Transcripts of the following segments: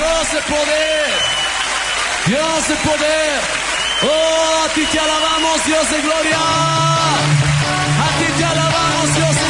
Dios de poder, Dios de poder. Oh, a ti te alabamos, Dios de gloria. A ti te alabamos, Dios de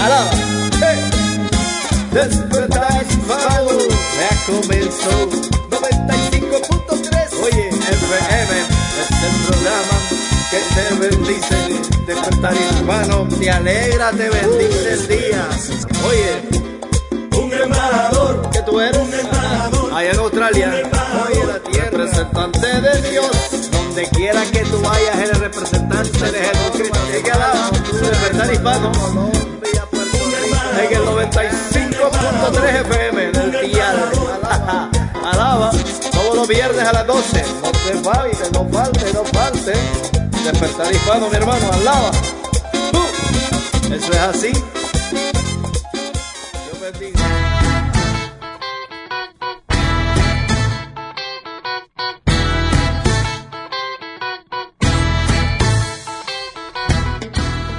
Alaba. Despertar ya comenzó 95.3. Oye, FM es el programa que te bendice. Despertar hispano, te alegra, te bendice el día. Oye, un embajador que tú eres. Un embajador. Allá en Australia. Oye, la tierra. Representante de Dios. Donde quiera que tú vayas, eres representante de Jesucristo. Así que alaba. Despertar hispano en el 95.3 FM en el Alaba, todos los viernes a las 12. No te falte, no falte, no falte. Despertar hispano, mi hermano, alaba. Eso es así. Dios bendiga.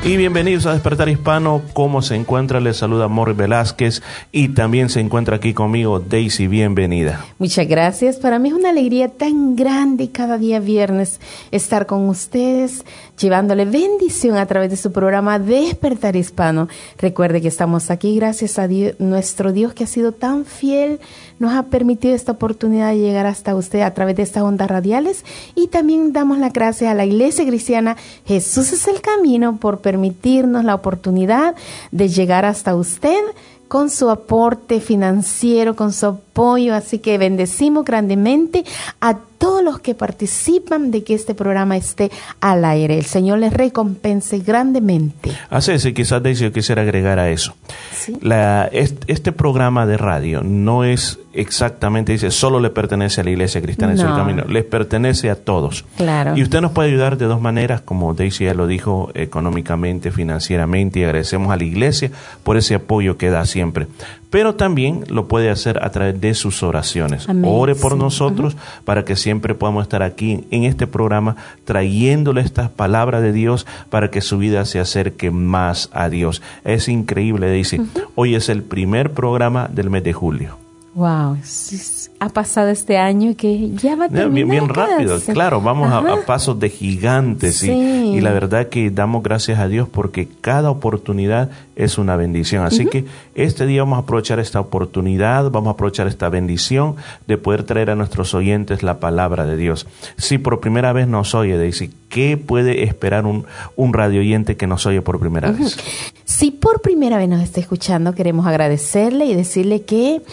Y bienvenidos a Despertar Hispano. ¿Cómo se encuentra? Les saluda Morri Velázquez y también se encuentra aquí conmigo Daisy. Bienvenida. Muchas gracias. Para mí es una alegría tan grande cada día viernes estar con ustedes, llevándole bendición a través de su programa Despertar Hispano. Recuerde que estamos aquí gracias a nuestro Dios que ha sido tan fiel, nos ha permitido esta oportunidad de llegar hasta usted a través de estas ondas radiales. Y también damos la gracias a la Iglesia Cristiana. Jesús es el Camino por permitirnos la oportunidad de llegar hasta usted con su aporte financiero, con su apoyo. Así que bendecimos grandemente a todos los que participan de que este programa esté al aire. El Señor les recompense grandemente. Así es, y quizás Daisy yo quisiera agregar a eso. La, este, programa de radio no es exactamente, dice, solo le pertenece a la Iglesia Cristiana en el Camino, les pertenece a todos. Claro. Y usted nos puede ayudar de dos maneras, como Daisy ya lo dijo, económicamente, financieramente, y agradecemos a la Iglesia por ese apoyo que da siempre pero también lo puede hacer a través de sus oraciones. Ore por nosotros para que siempre podamos estar aquí en este programa trayéndole estas palabras de Dios para que su vida se acerque más a Dios. Es increíble, dice. Hoy es el primer programa del mes de julio. Wow, ha pasado este año que ya va a terminar. Bien, bien rápido, claro, vamos a, pasos de gigantes y la verdad que damos gracias a Dios porque cada oportunidad es una bendición. Así que este día vamos a aprovechar esta oportunidad, vamos a aprovechar esta bendición de poder traer a nuestros oyentes la palabra de Dios. Si por primera vez nos oye, Daisy, ¿qué puede esperar un, un radio oyente que nos oye por primera vez? Si por primera vez nos está escuchando, queremos agradecerle y decirle que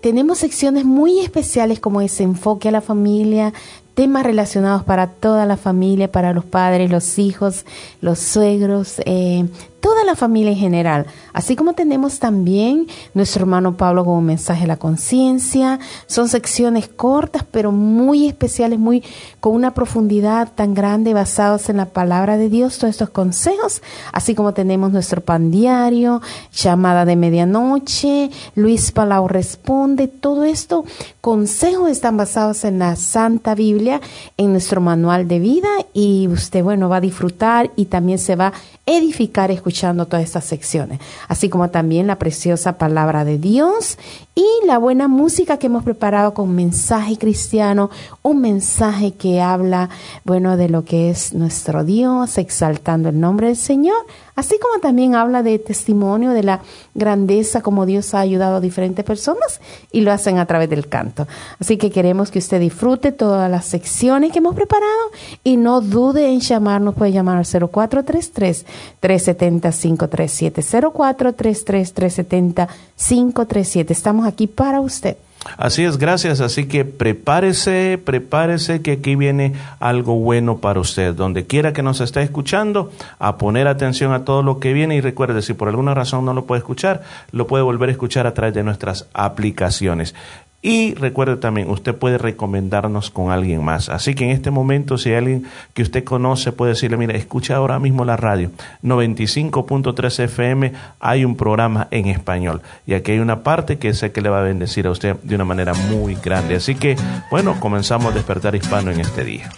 tenemos secciones muy especiales como ese enfoque a la familia, temas relacionados para toda la familia, para los padres, los hijos, los suegros, eh, toda la familia en general. Así como tenemos también nuestro hermano Pablo como mensaje a la conciencia. Son secciones cortas, pero muy especiales, muy con una profundidad tan grande, basados en la palabra de Dios, todos estos consejos. Así como tenemos nuestro pan diario, llamada de medianoche, Luis Palau responde. Todo esto, consejos están basados en la Santa Biblia, en nuestro manual de vida y usted, bueno, va a disfrutar y también se va a edificar escuchando todas estas secciones, así como también la preciosa palabra de Dios y la buena música que hemos preparado con mensaje cristiano, un mensaje que habla, bueno, de lo que es nuestro Dios, exaltando el nombre del Señor así como también habla de testimonio de la grandeza como Dios ha ayudado a diferentes personas y lo hacen a través del canto. Así que queremos que usted disfrute todas las secciones que hemos preparado y no dude en llamarnos, puede llamar al 0433 370 537 0433 370 537. Estamos aquí para usted. Así es, gracias. Así que prepárese, prepárese que aquí viene algo bueno para usted. Donde quiera que nos esté escuchando, a poner atención a todo lo que viene y recuerde, si por alguna razón no lo puede escuchar, lo puede volver a escuchar a través de nuestras aplicaciones. Y recuerde también, usted puede recomendarnos con alguien más. Así que en este momento, si hay alguien que usted conoce, puede decirle, mire, escucha ahora mismo la radio. 95.3 FM, hay un programa en español. Y aquí hay una parte que sé que le va a bendecir a usted de una manera muy grande. Así que, bueno, comenzamos a despertar hispano en este día.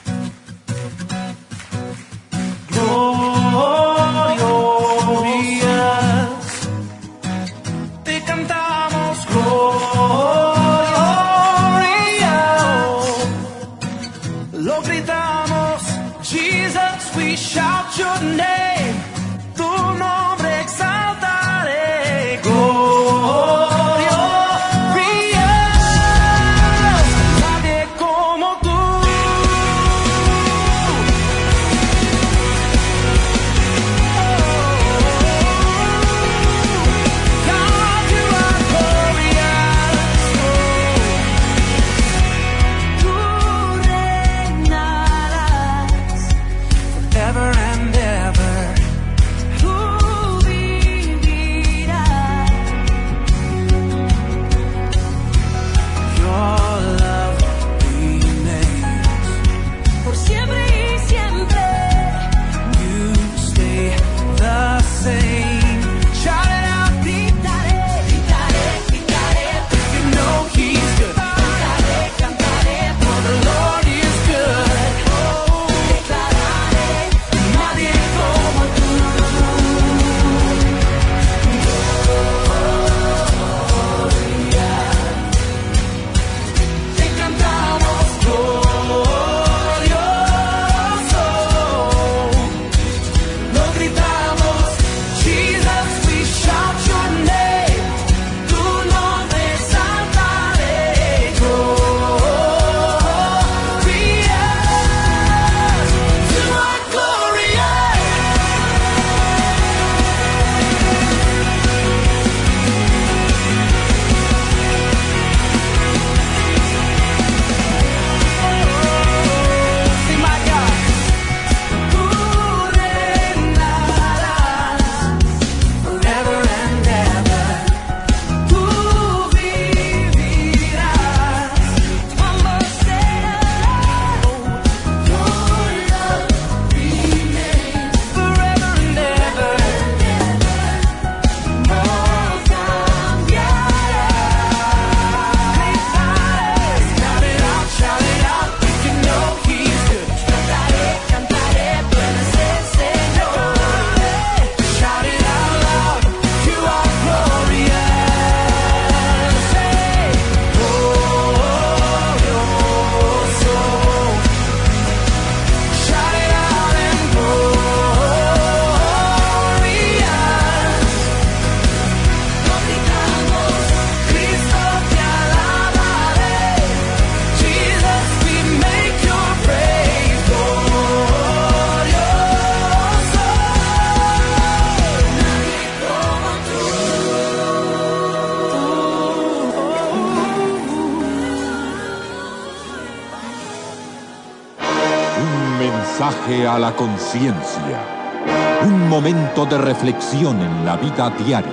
A la conciencia. Un momento de reflexión en la vida diaria.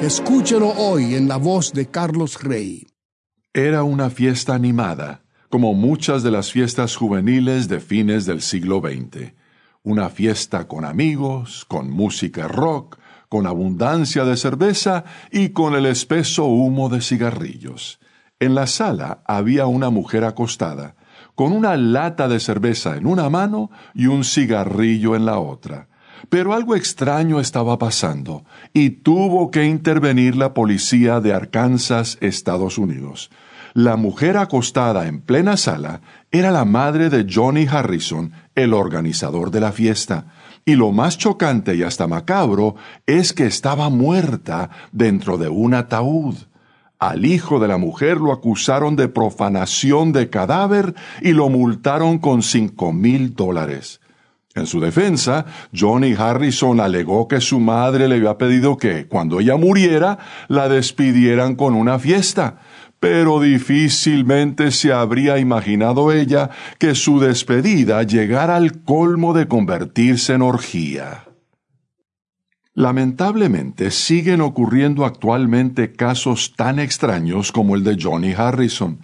Escúchelo hoy en la voz de Carlos Rey. Era una fiesta animada, como muchas de las fiestas juveniles de fines del siglo XX. Una fiesta con amigos, con música rock, con abundancia de cerveza y con el espeso humo de cigarrillos. En la sala había una mujer acostada, con una lata de cerveza en una mano y un cigarrillo en la otra. Pero algo extraño estaba pasando y tuvo que intervenir la policía de Arkansas, Estados Unidos. La mujer acostada en plena sala era la madre de Johnny Harrison, el organizador de la fiesta. Y lo más chocante y hasta macabro es que estaba muerta dentro de un ataúd. Al hijo de la mujer lo acusaron de profanación de cadáver y lo multaron con cinco mil dólares. En su defensa, Johnny Harrison alegó que su madre le había pedido que, cuando ella muriera, la despidieran con una fiesta, pero difícilmente se habría imaginado ella que su despedida llegara al colmo de convertirse en orgía. Lamentablemente siguen ocurriendo actualmente casos tan extraños como el de Johnny Harrison,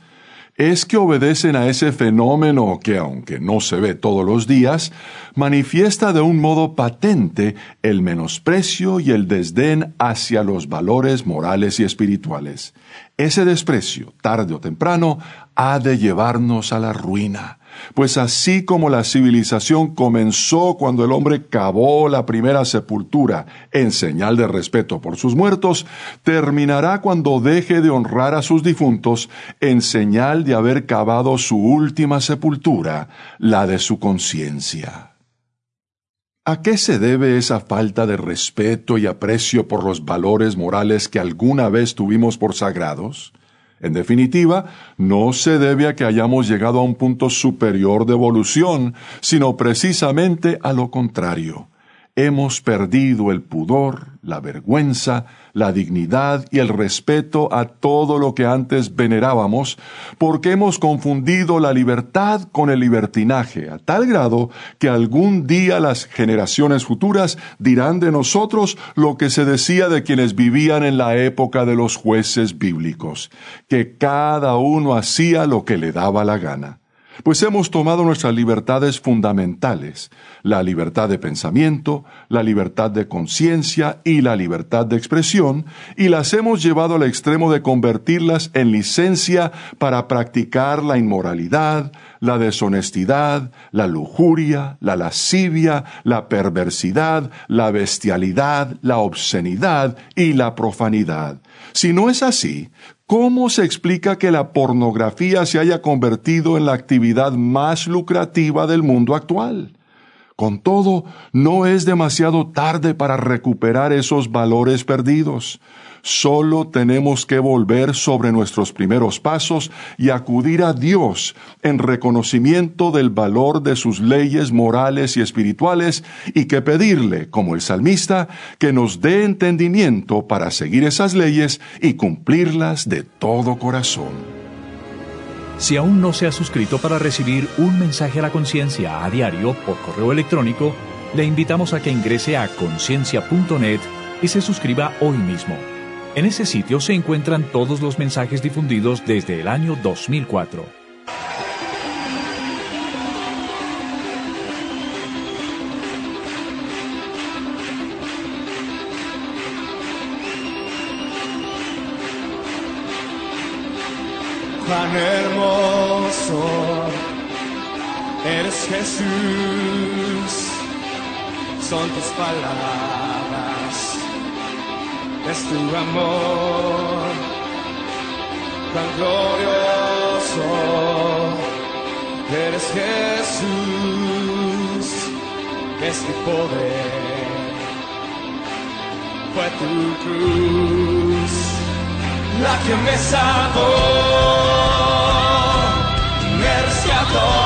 es que obedecen a ese fenómeno que, aunque no se ve todos los días, manifiesta de un modo patente el menosprecio y el desdén hacia los valores morales y espirituales. Ese desprecio, tarde o temprano, ha de llevarnos a la ruina. Pues así como la civilización comenzó cuando el hombre cavó la primera sepultura en señal de respeto por sus muertos, terminará cuando deje de honrar a sus difuntos en señal de haber cavado su última sepultura, la de su conciencia. ¿A qué se debe esa falta de respeto y aprecio por los valores morales que alguna vez tuvimos por sagrados? En definitiva, no se debe a que hayamos llegado a un punto superior de evolución, sino precisamente a lo contrario hemos perdido el pudor, la vergüenza, la dignidad y el respeto a todo lo que antes venerábamos, porque hemos confundido la libertad con el libertinaje, a tal grado que algún día las generaciones futuras dirán de nosotros lo que se decía de quienes vivían en la época de los jueces bíblicos, que cada uno hacía lo que le daba la gana pues hemos tomado nuestras libertades fundamentales, la libertad de pensamiento, la libertad de conciencia y la libertad de expresión, y las hemos llevado al extremo de convertirlas en licencia para practicar la inmoralidad, la deshonestidad, la lujuria, la lascivia, la perversidad, la bestialidad, la obscenidad y la profanidad. Si no es así, ¿Cómo se explica que la pornografía se haya convertido en la actividad más lucrativa del mundo actual? Con todo, no es demasiado tarde para recuperar esos valores perdidos. Solo tenemos que volver sobre nuestros primeros pasos y acudir a Dios en reconocimiento del valor de sus leyes morales y espirituales y que pedirle, como el salmista, que nos dé entendimiento para seguir esas leyes y cumplirlas de todo corazón. Si aún no se ha suscrito para recibir un mensaje a la conciencia a diario por correo electrónico, le invitamos a que ingrese a conciencia.net y se suscriba hoy mismo. En ese sitio se encuentran todos los mensajes difundidos desde el año 2004. Cuán hermoso eres Jesús, son tus palabras es tu amor tan glorioso. Eres Jesús, es tu poder, fue tu cruz la que me salvó, me rescató.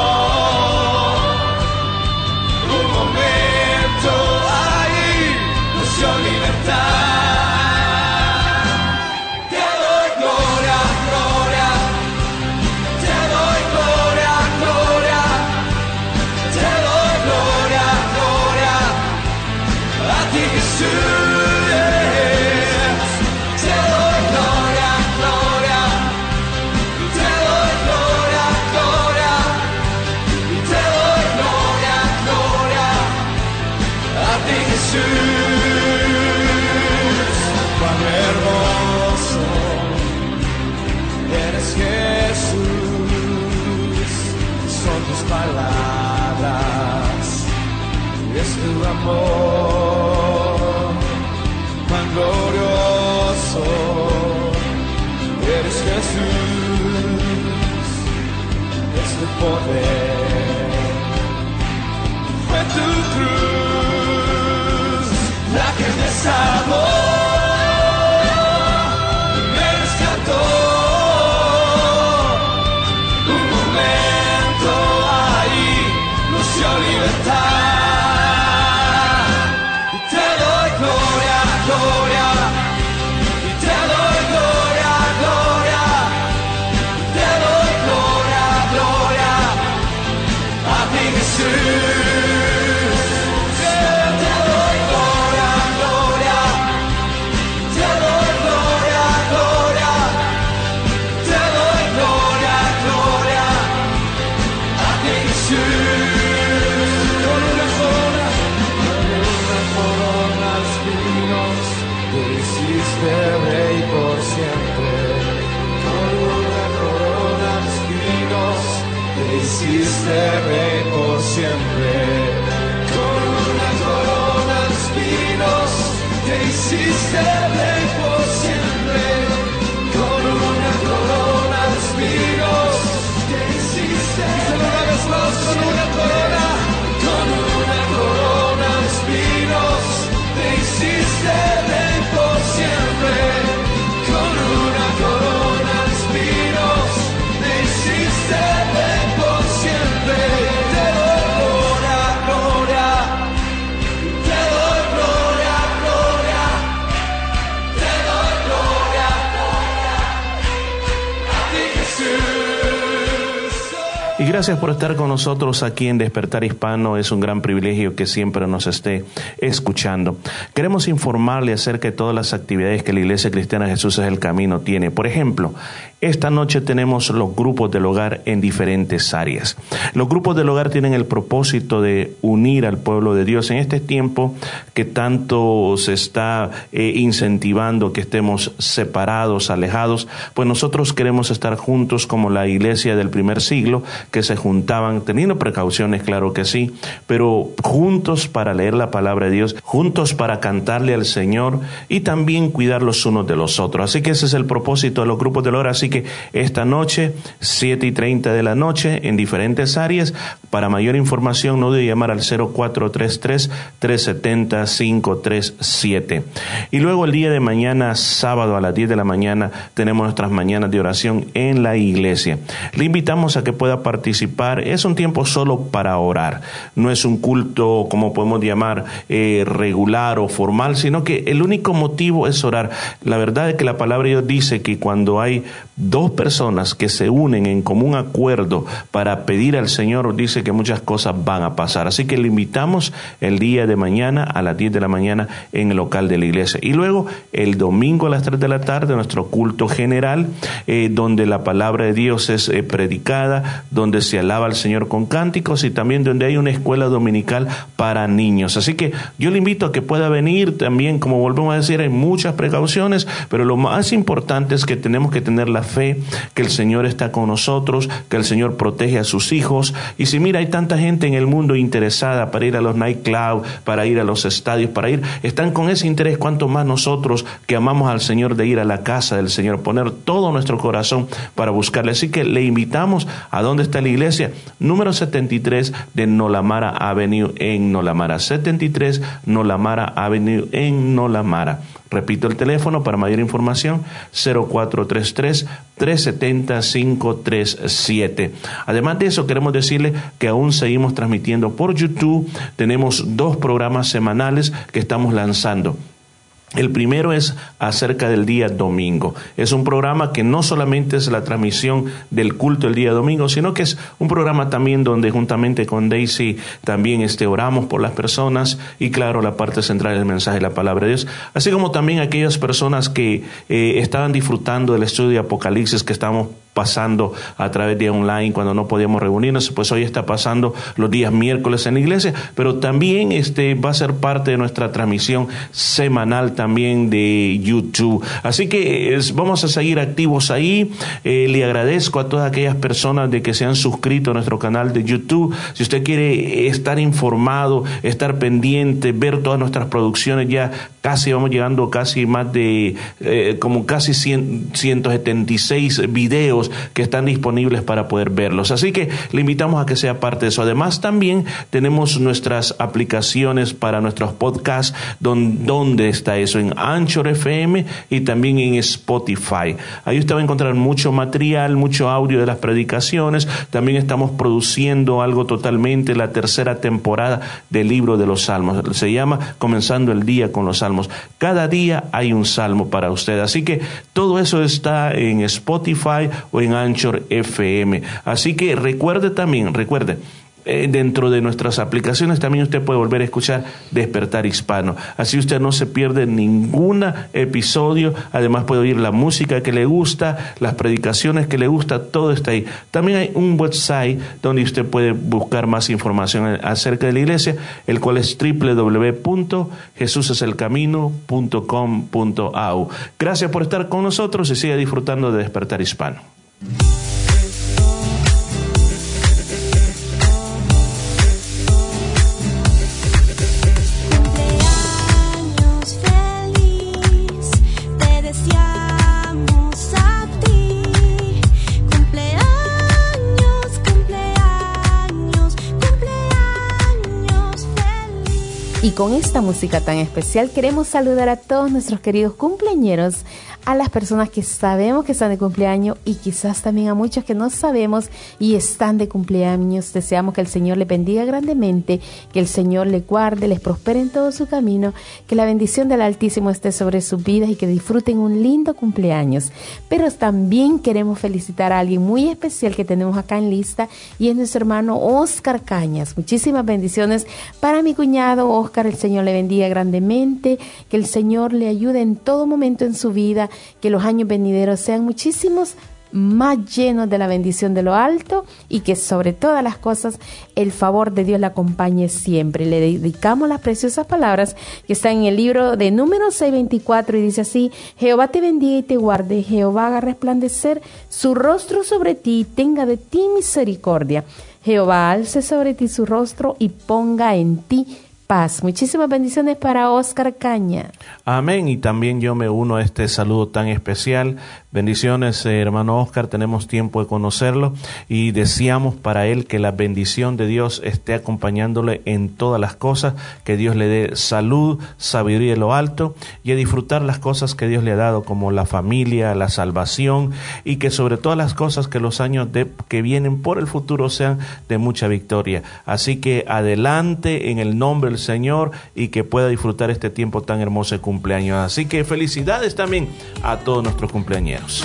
Gracias por estar con nosotros aquí en Despertar Hispano. Es un gran privilegio que siempre nos esté escuchando. Queremos informarle acerca de todas las actividades que la Iglesia Cristiana Jesús es el Camino tiene. Por ejemplo, esta noche tenemos los grupos del hogar en diferentes áreas. Los grupos del hogar tienen el propósito de unir al pueblo de Dios en este tiempo que tanto se está eh, incentivando que estemos separados, alejados, pues nosotros queremos estar juntos como la iglesia del primer siglo, que se juntaban, teniendo precauciones, claro que sí, pero juntos para leer la palabra de Dios, juntos para cantarle al Señor y también cuidar los unos de los otros. Así que ese es el propósito de los grupos del hogar. Así que esta noche, 7 y 30 de la noche, en diferentes áreas, para mayor información no debe llamar al 0433-370-537. Y luego el día de mañana, sábado a las 10 de la mañana, tenemos nuestras mañanas de oración en la iglesia. Le invitamos a que pueda participar. Es un tiempo solo para orar. No es un culto, como podemos llamar, eh, regular o formal, sino que el único motivo es orar. La verdad es que la palabra de Dios dice que cuando hay dos personas que se unen en común acuerdo para pedir al Señor, dice que muchas cosas van a pasar. Así que le invitamos el día de mañana a las 10 de la mañana en el local de la iglesia. Y luego el domingo a las 3 de la tarde, nuestro culto general, eh, donde la palabra de Dios es eh, predicada, donde se alaba al Señor con cánticos y también donde hay una escuela dominical para niños. Así que yo le invito a que pueda venir también, como volvemos a decir, hay muchas precauciones, pero lo más importante es que tenemos que tener la fe, que el Señor está con nosotros, que el Señor protege a sus hijos. Y si mira, hay tanta gente en el mundo interesada para ir a los nightclubs, para ir a los estadios, para ir, están con ese interés, cuanto más nosotros que amamos al Señor de ir a la casa del Señor, poner todo nuestro corazón para buscarle. Así que le invitamos a dónde está la iglesia, número 73 de Nolamara Avenue en Nolamara, 73 Nolamara Avenue en Nolamara. Repito el teléfono para mayor información 0433 370 537. Además de eso queremos decirle que aún seguimos transmitiendo por YouTube. Tenemos dos programas semanales que estamos lanzando. El primero es acerca del día domingo. Es un programa que no solamente es la transmisión del culto el día domingo, sino que es un programa también donde juntamente con Daisy también este, oramos por las personas y claro, la parte central del mensaje de la palabra de Dios. Así como también aquellas personas que eh, estaban disfrutando del estudio de Apocalipsis que estamos pasando a través de online cuando no podíamos reunirnos, pues hoy está pasando los días miércoles en la iglesia, pero también este va a ser parte de nuestra transmisión semanal también de YouTube. Así que vamos a seguir activos ahí. Eh, le agradezco a todas aquellas personas de que se han suscrito a nuestro canal de YouTube. Si usted quiere estar informado, estar pendiente, ver todas nuestras producciones ya casi vamos llegando casi más de eh, como casi 100, 176 videos que están disponibles para poder verlos. Así que le invitamos a que sea parte de eso. Además, también tenemos nuestras aplicaciones para nuestros podcasts, donde, está eso, en Anchor FM y también en Spotify. Ahí usted va a encontrar mucho material, mucho audio de las predicaciones. También estamos produciendo algo totalmente, la tercera temporada del libro de los Salmos. Se llama Comenzando el día con los Salmos. Cada día hay un salmo para usted. Así que todo eso está en Spotify o en Anchor FM. Así que recuerde también, recuerde, eh, dentro de nuestras aplicaciones también usted puede volver a escuchar Despertar Hispano. Así usted no se pierde ningún episodio. Además puede oír la música que le gusta, las predicaciones que le gusta, todo está ahí. También hay un website donde usted puede buscar más información acerca de la iglesia, el cual es www.jesuseselcamino.com.au. Gracias por estar con nosotros y siga disfrutando de Despertar Hispano. Y con esta música tan especial queremos saludar a todos nuestros queridos cumpleañeros, a las personas que sabemos que están de cumpleaños y quizás también a muchos que no sabemos y están de cumpleaños. Deseamos que el Señor les bendiga grandemente, que el Señor les guarde, les prospere en todo su camino, que la bendición del Altísimo esté sobre sus vidas y que disfruten un lindo cumpleaños. Pero también queremos felicitar a alguien muy especial que tenemos acá en lista y es nuestro hermano Oscar Cañas. Muchísimas bendiciones para mi cuñado Oscar. El Señor le bendiga grandemente, que el Señor le ayude en todo momento en su vida que los años venideros sean muchísimos más llenos de la bendición de lo alto y que sobre todas las cosas el favor de Dios le acompañe siempre. Le dedicamos las preciosas palabras que están en el libro de Números 6:24 y dice así, Jehová te bendiga y te guarde, Jehová haga resplandecer su rostro sobre ti y tenga de ti misericordia. Jehová alce sobre ti su rostro y ponga en ti paz. Muchísimas bendiciones para Oscar Caña. Amén. Y también yo me uno a este saludo tan especial Bendiciones, eh, hermano Oscar, tenemos tiempo de conocerlo y deseamos para él que la bendición de Dios esté acompañándole en todas las cosas, que Dios le dé salud, sabiduría de lo alto y a disfrutar las cosas que Dios le ha dado, como la familia, la salvación y que sobre todas las cosas que los años de, que vienen por el futuro sean de mucha victoria. Así que adelante en el nombre Señor y que pueda disfrutar este tiempo tan hermoso de cumpleaños. Así que felicidades también a todos nuestros cumpleaños.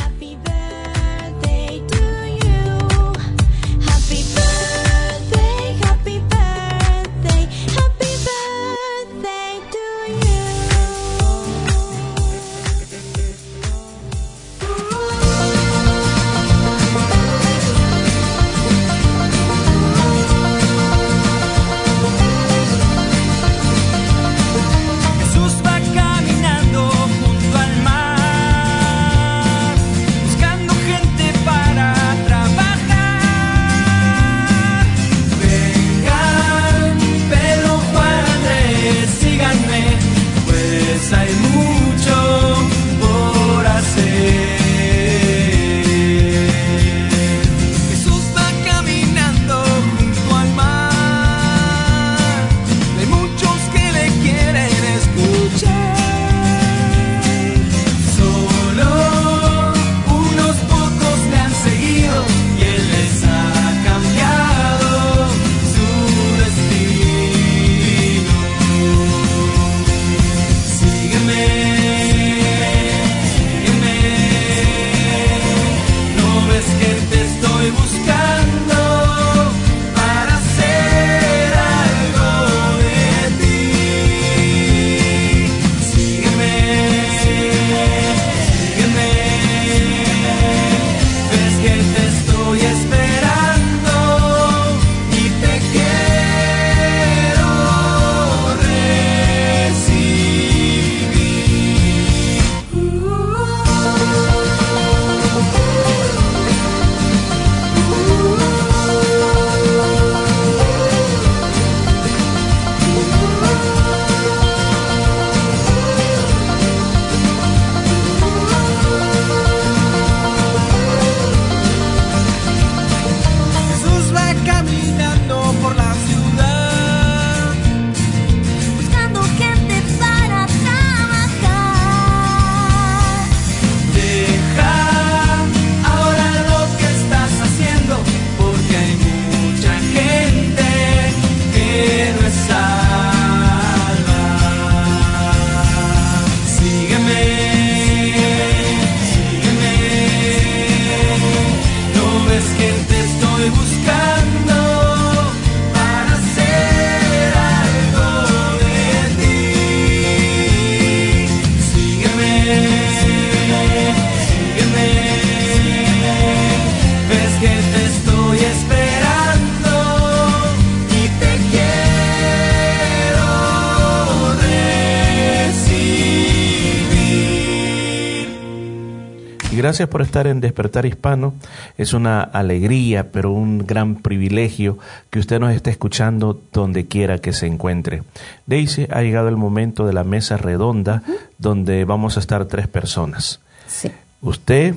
Gracias por estar en Despertar Hispano. Es una alegría, pero un gran privilegio que usted nos esté escuchando donde quiera que se encuentre. Daisy, ha llegado el momento de la mesa redonda donde vamos a estar tres personas. Sí. Usted,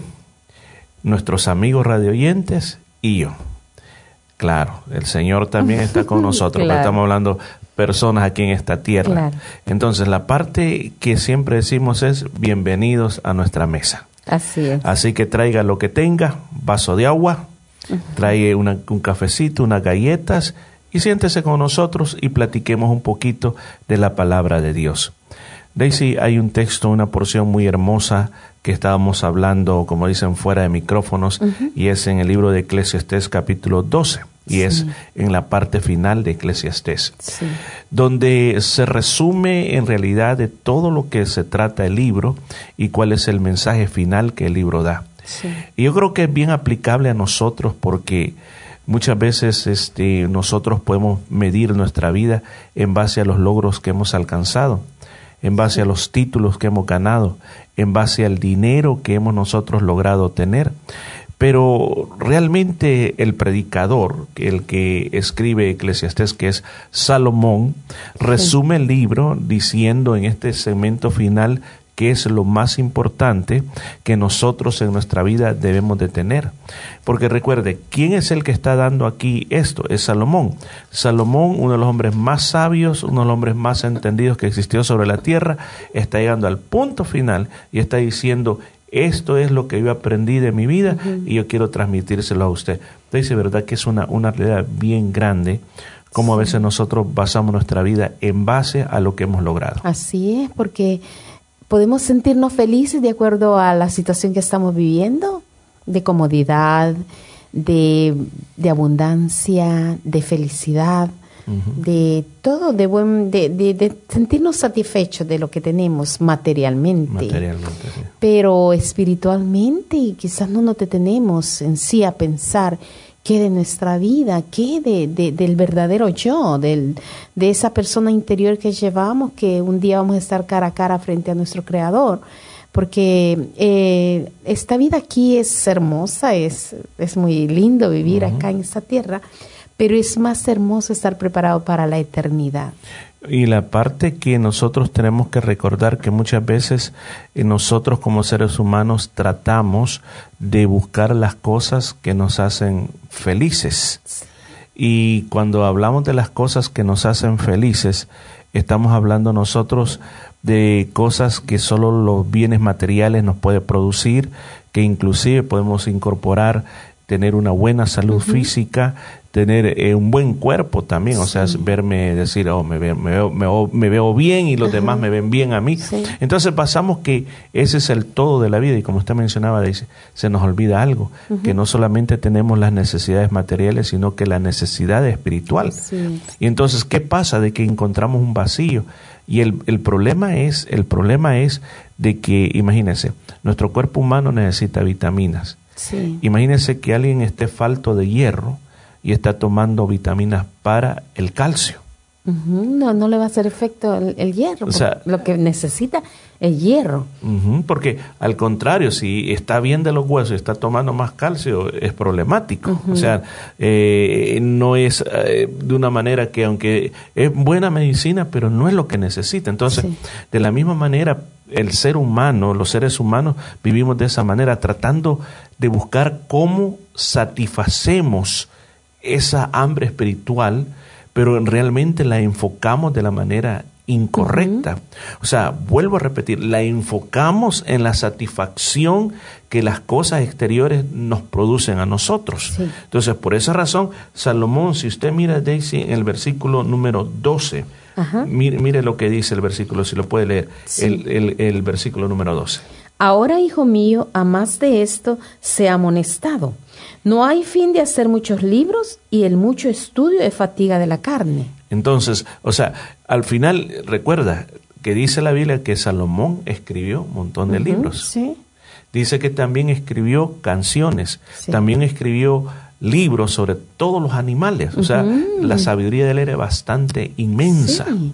nuestros amigos radioyentes y yo. Claro, el Señor también está con nosotros, pero Claro. estamos hablando personas aquí en esta tierra. Claro. Entonces, la parte que siempre decimos es bienvenidos a nuestra mesa. Así es. Así que traiga lo que tenga, vaso de agua, una- un cafecito, unas galletas y siéntese con nosotros y platiquemos un poquito de la palabra de Dios. Daisy, hay un texto, una porción muy hermosa que estábamos hablando, como dicen, fuera de micrófonos, y es en el libro de Eclesiastés capítulo 12, y es en la parte final de Eclesiastés Sí. donde se resume en realidad de todo lo que se trata el libro y cuál es el mensaje final que el libro da. Sí. Y yo creo que es bien aplicable a nosotros porque muchas veces este, nosotros podemos medir nuestra vida en base a los logros que hemos alcanzado, en base a los títulos que hemos ganado, en base al dinero que hemos nosotros logrado tener. Pero realmente el predicador, el que escribe Eclesiastés, que es Salomón, resume el libro diciendo en este segmento final que es lo más importante que nosotros en nuestra vida debemos de tener. Porque recuerde, ¿quién es el que está dando aquí esto? Es Salomón. Salomón, uno de los hombres más sabios, uno de los hombres más entendidos que existió sobre la tierra, está llegando al punto final y está diciendo, esto es lo que yo aprendí de mi vida y yo quiero transmitírselo a usted. Entonces, verdad que es una, una realidad bien grande como a veces nosotros basamos nuestra vida en base a lo que hemos logrado. Así es, porque podemos sentirnos felices de acuerdo a la situación que estamos viviendo, de comodidad, de, de abundancia, de felicidad, de todo, de, buen, de, de- de sentirnos satisfechos de lo que tenemos materialmente. Materialmente, sí. Pero espiritualmente quizás no nos detenemos en sí a pensar qué de nuestra vida, qué de, de- del verdadero yo, del, de esa persona interior que llevamos, que un día vamos a estar cara a cara frente a nuestro Creador. Porque eh, esta vida aquí es hermosa, es, es muy lindo vivir acá en esta tierra, pero es más hermoso estar preparado para la eternidad. Y la parte que nosotros tenemos que recordar que muchas veces eh, nosotros como seres humanos tratamos de buscar las cosas que nos hacen felices. Y cuando hablamos de las cosas que nos hacen felices, estamos hablando nosotros de cosas que solo los bienes materiales nos puede producir, que inclusive podemos incorporar tener una buena salud física, tener eh, un buen cuerpo también, o sea, verme, decir, oh, me, ve- me veo, me, veo- me veo bien y los demás me ven bien a mí. Entonces pasamos que ese es el todo de la vida y como usted mencionaba, dice, se nos olvida algo, que no solamente tenemos las necesidades materiales, sino que la necesidad espiritual. Sí. Y entonces, ¿qué pasa? De que encontramos un vacío. Y el, el problema es, el problema es de que, imagínense, nuestro cuerpo humano necesita vitaminas. Sí. Imagínense que alguien esté falto de hierro y está tomando vitaminas para el calcio. No, no le va a hacer efecto el, el hierro. O sea- porque lo que necesita es hierro. Porque al contrario, si está bien de los huesos y está tomando más calcio, es problemático. O sea, eh, no es eh, de una manera que aunque es buena medicina, pero no es lo que necesita. Entonces, Sí. de la misma manera, el ser humano, los seres humanos, vivimos de esa manera, tratando de buscar cómo satisfacemos esa hambre espiritual, pero realmente la enfocamos de la manera incorrecta. O sea, vuelvo a repetir, la enfocamos en la satisfacción que las cosas exteriores nos producen a nosotros. Sí. Entonces, por esa razón, Salomón, si usted mira, Daisy, en el versículo número 12, Ajá. mire, mire lo que dice el versículo, si lo puede leer, Sí. el, el- el versículo número 12. Ahora, hijo mío, a más de esto, sea amonestado. No hay fin de hacer muchos libros y el mucho estudio es fatiga de la carne. Entonces, o sea, al final, recuerda que dice la Biblia que Salomón escribió un montón de libros. Sí. Dice que también escribió canciones, Sí. también escribió libros sobre todos los animales. O sea, la sabiduría de él era bastante inmensa. Sí.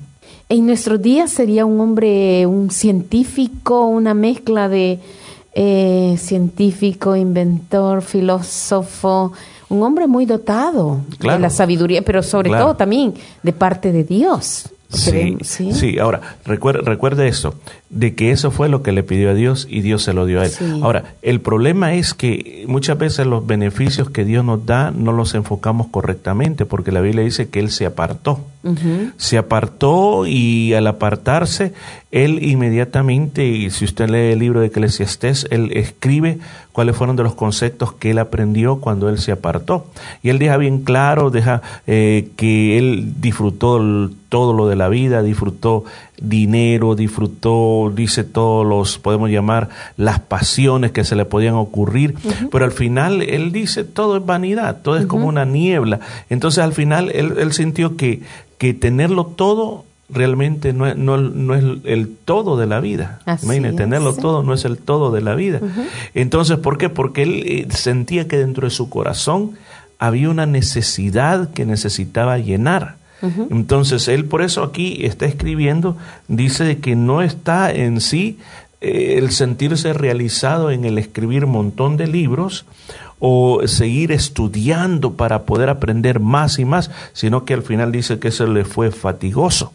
En nuestros días sería un hombre, un científico, una mezcla de eh, científico, inventor, filósofo, un hombre muy dotado de la sabiduría, pero sobre todo también de parte de Dios. Sí, sí, Ahora, recuerde, recuerde esto, de que eso fue lo que le pidió a Dios y Dios se lo dio a él. Ahora, el problema es que muchas veces los beneficios que Dios nos da no los enfocamos correctamente, porque la Biblia dice que Él se apartó. Se apartó y al apartarse, Él inmediatamente, y si usted lee el libro de Eclesiastés, Él escribe cuáles fueron de los conceptos que Él aprendió cuando Él se apartó. Y Él deja bien claro, deja eh, que Él disfrutó todo lo de la vida, disfrutó dinero, disfrutó, dice todos los, podemos llamar, las pasiones que se le podían ocurrir, pero al final él dice todo es vanidad, todo es como una niebla. Entonces al final él, sintió que, que tenerlo todo realmente no es, no, no es el todo de la vida. tenerlo todo no es el todo de la vida. Entonces, ¿por qué? Porque él eh, sentía que dentro de su corazón había una necesidad que necesitaba llenar. Entonces, él por eso aquí está escribiendo, dice que no está en sí eh, el sentirse realizado en el escribir un montón de libros o seguir estudiando para poder aprender más y más, sino que al final dice que eso le fue fatigoso.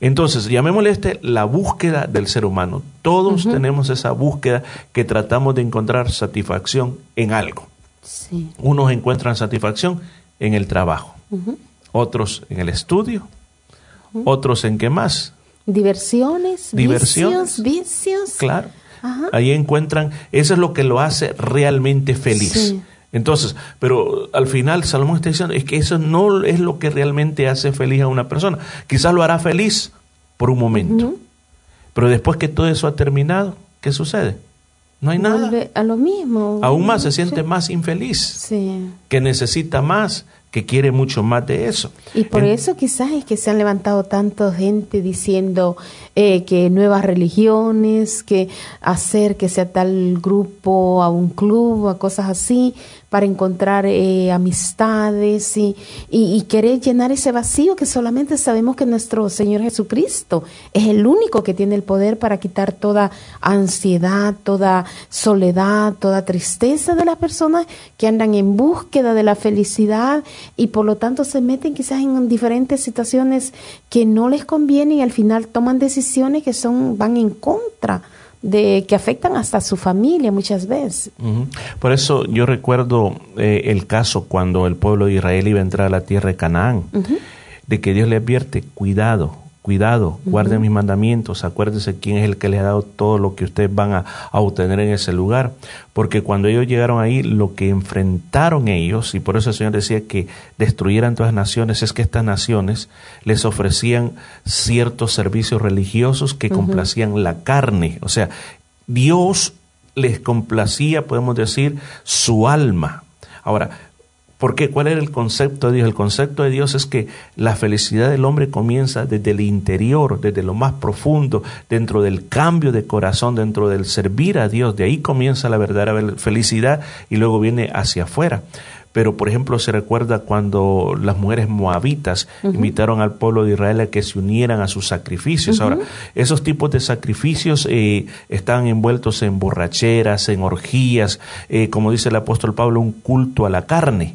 Entonces, llamémosle este la búsqueda del ser humano. Todos tenemos esa búsqueda que tratamos de encontrar satisfacción en algo. Unos encuentran satisfacción en el trabajo otros en el estudio, otros en qué más. Diversiones, Diversiones, vicios. Claro. Ahí encuentran, eso es lo que lo hace realmente feliz. Entonces, pero al final Salomón está diciendo, es que eso no es lo que realmente hace feliz a una persona. Quizás lo hará feliz por un momento. Pero después que todo eso ha terminado, ¿qué sucede? No hay nada. a lo mismo. Aún más se siente más infeliz. Sí. Que necesita más, que quiere mucho más de eso. Y por eso quizás es que se han levantado tanta gente diciendo eh, que nuevas religiones, que hacer que sea tal grupo a un club, a cosas así, para encontrar eh, amistades y, y, querer llenar ese vacío que solamente sabemos que nuestro Señor Jesucristo es el único que tiene el poder para quitar toda ansiedad, toda soledad, toda tristeza de las personas que andan en búsqueda de la felicidad y por lo tanto se meten quizás en diferentes situaciones que no les convienen y al final toman decisiones que son van en contra de que afectan hasta a su familia muchas veces. Por eso yo recuerdo eh, el caso cuando el pueblo de Israel iba a entrar a la tierra de Canaán, de que Dios le advierte, cuidado, cuidado, guarden mis mandamientos, acuérdense quién es el que les ha dado todo lo que ustedes van a, obtener en ese lugar, porque cuando ellos llegaron ahí, lo que enfrentaron ellos, y por eso el Señor decía que destruyeran todas las naciones, es que estas naciones les ofrecían ciertos servicios religiosos que complacían la carne, o sea, Dios les complacía, podemos decir, su alma. Ahora, ¿Por qué? ¿Cuál era el concepto de Dios? El concepto de Dios es que la felicidad del hombre comienza desde el interior, desde lo más profundo, dentro del cambio de corazón, dentro del servir a Dios. De ahí comienza la verdadera felicidad y luego viene hacia afuera pero por ejemplo se recuerda cuando las mujeres moabitas invitaron al pueblo de Israel a que se unieran a sus sacrificios. Ahora, esos tipos de sacrificios eh, están envueltos en borracheras, en orgías, eh, como dice el apóstol Pablo, un culto a la carne.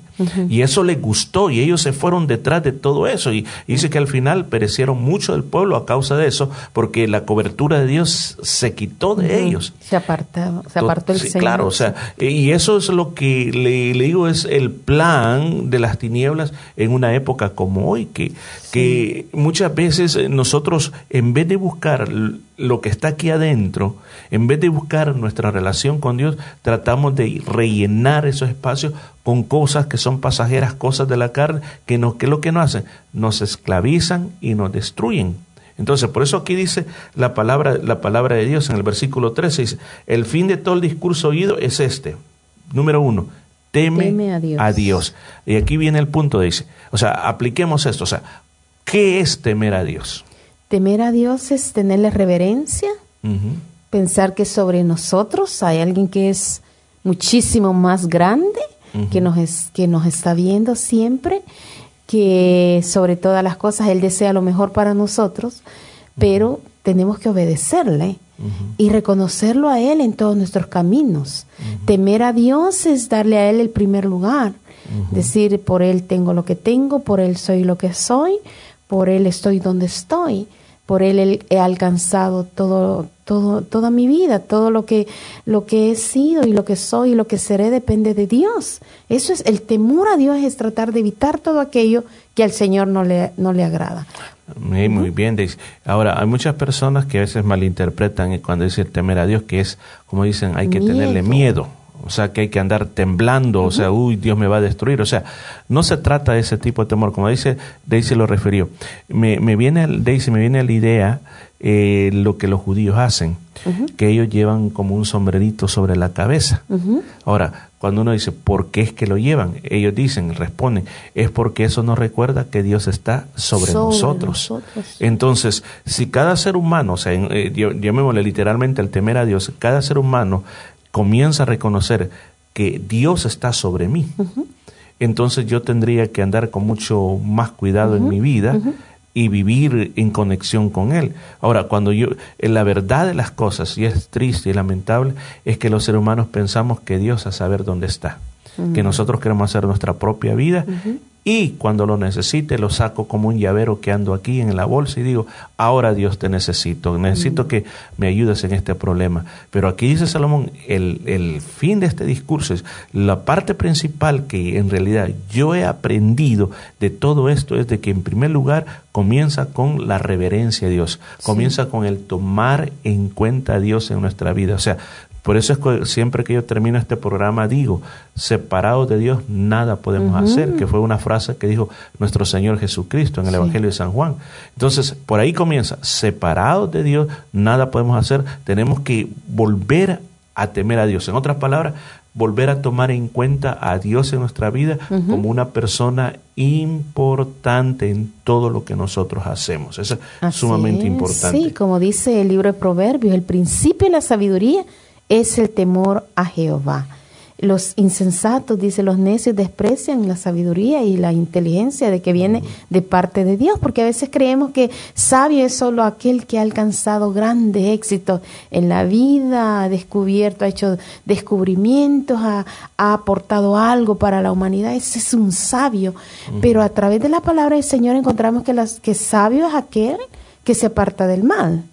Y eso les gustó y ellos se fueron detrás de todo eso. Y, dice que al final perecieron mucho del pueblo a causa de eso, porque la cobertura de Dios se quitó de ellos. Se apartó, se apartó el Señor. Claro, o sea, y eso es lo que le, digo, es el plan de las tinieblas en una época como hoy, que, que muchas veces nosotros, en vez de buscar lo que está aquí adentro, en vez de buscar nuestra relación con Dios, tratamos de rellenar esos espacios con cosas que son pasajeras, cosas de la carne, que, no, que lo que nos hacen, nos esclavizan y nos destruyen. Entonces, por eso aquí dice la palabra, la palabra de Dios en el versículo 13, dice, el fin de todo el discurso oído es este. Número uno, teme, a, Dios. a, Dios. Y aquí viene el punto, dice, o sea, apliquemos esto, o sea, ¿qué es temer a Dios? Temer a Dios es tenerle reverencia, pensar que sobre nosotros hay alguien que es muchísimo más grande, que, nos es, que nos está viendo siempre, que sobre todas las cosas Él desea lo mejor para nosotros, pero tenemos que obedecerle y reconocerlo a Él en todos nuestros caminos. Temer a Dios es darle a Él el primer lugar. Decir, por Él tengo lo que tengo, por Él soy lo que soy, por Él estoy donde estoy, por Él he alcanzado todo, todo, toda mi vida, todo lo que, lo que he sido y lo que soy y lo que seré depende de Dios. Eso es, el temor a Dios es tratar de evitar todo aquello que al Señor no le, no le agrada. Muy, bien, Ahora, hay muchas personas que a veces malinterpretan cuando dice temer a Dios, que es, como dicen, hay que tenerle miedo. O sea, que hay que andar temblando, o sea, uy, Dios me va a destruir. O sea, no se trata de ese tipo de temor, como dice Daisy lo refirió. Me, me viene, Daisy, me viene la idea eh, lo que los judíos hacen, que ellos llevan como un sombrerito sobre la cabeza. Ahora, cuando uno dice, ¿por qué es que lo llevan? Ellos dicen, responden, es porque eso nos recuerda que Dios está sobre, nosotros. Entonces, si cada ser humano, o sea, eh, llamémosle literalmente al temer a Dios, cada ser humano comienza a reconocer que Dios está sobre mí, entonces yo tendría que andar con mucho más cuidado en mi vida y vivir en conexión con Él. Ahora, cuando yo, en la verdad de las cosas, y es triste y lamentable, es que los seres humanos pensamos que Dios a saber dónde está, que nosotros queremos hacer nuestra propia vida y cuando lo necesite lo saco como un llavero que ando aquí en la bolsa y digo, ahora Dios te necesito, necesito que me ayudes en este problema. Pero aquí dice Salomón, el, el fin de este discurso es, la parte principal que en realidad yo he aprendido de todo esto es de que en primer lugar comienza con la reverencia a Dios, comienza con el tomar en cuenta a Dios en nuestra vida. O sea, por eso es que siempre que yo termino este programa digo, separados de Dios nada podemos hacer, que fue una frase que dijo nuestro Señor Jesucristo en el Evangelio de San Juan. Entonces, por ahí comienza, separados de Dios nada podemos hacer, tenemos que volver a temer a Dios. En otras palabras, volver a tomar en cuenta a Dios en nuestra vida como una persona importante en todo lo que nosotros hacemos. Eso es sumamente importante. Sí, como dice el libro de Proverbios, el principio de la sabiduría es el temor a Jehová. Los insensatos, dice, los necios desprecian la sabiduría y la inteligencia de que viene de parte de Dios, porque a veces creemos que sabio es solo aquel que ha alcanzado grandes éxitos en la vida, ha descubierto, ha hecho descubrimientos, ha, aportado algo para la humanidad. Ese es un sabio. Pero a través de la palabra del Señor encontramos que, las, que sabio es aquel que se aparta del mal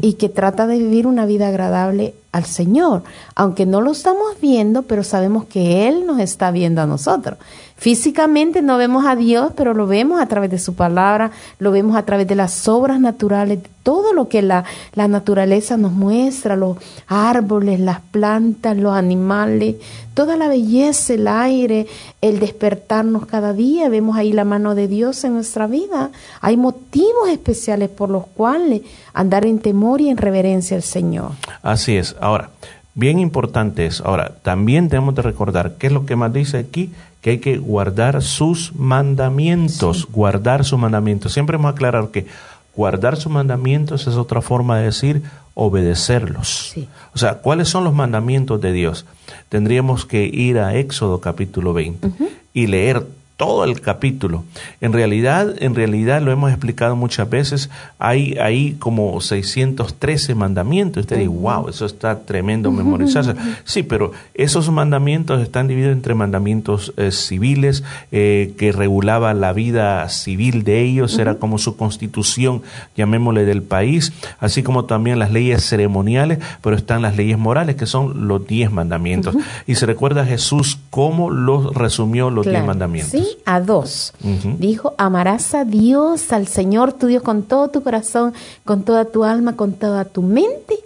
y que trata de vivir una vida agradable al Señor, aunque no lo estamos viendo, pero sabemos que Él nos está viendo a nosotros. Físicamente no vemos a Dios, pero lo vemos a través de su palabra, lo vemos a través de las obras naturales, todo lo que la, la naturaleza nos muestra, los árboles, las plantas, los animales, toda la belleza, el aire, el despertarnos cada día, vemos ahí la mano de Dios en nuestra vida. Hay motivos especiales por los cuales andar en temor y en reverencia al Señor. Así es. Ahora, bien importante es, ahora, también tenemos de recordar, ¿qué es lo que más dice aquí? Que hay que guardar sus mandamientos, guardar sus mandamientos. Siempre hemos aclarado que guardar sus mandamientos es otra forma de decir obedecerlos. O sea, ¿cuáles son los mandamientos de Dios? Tendríamos que ir a Éxodo capítulo 20 y leer todo el capítulo. En realidad, en realidad lo hemos explicado muchas veces, hay ahí como 613 mandamientos. Usted dice, wow, eso está tremendo memorizarse. Sí, pero esos mandamientos están divididos entre mandamientos eh, civiles eh, que regulaba la vida civil de ellos, era como su constitución, llamémosle del país, así como también las leyes ceremoniales, pero están las leyes morales, que son los diez mandamientos. Y se recuerda a Jesús cómo los resumió los diez mandamientos a dos. Dijo, amarás a Dios, al Señor tu Dios con todo tu corazón, con toda tu alma, con toda tu mente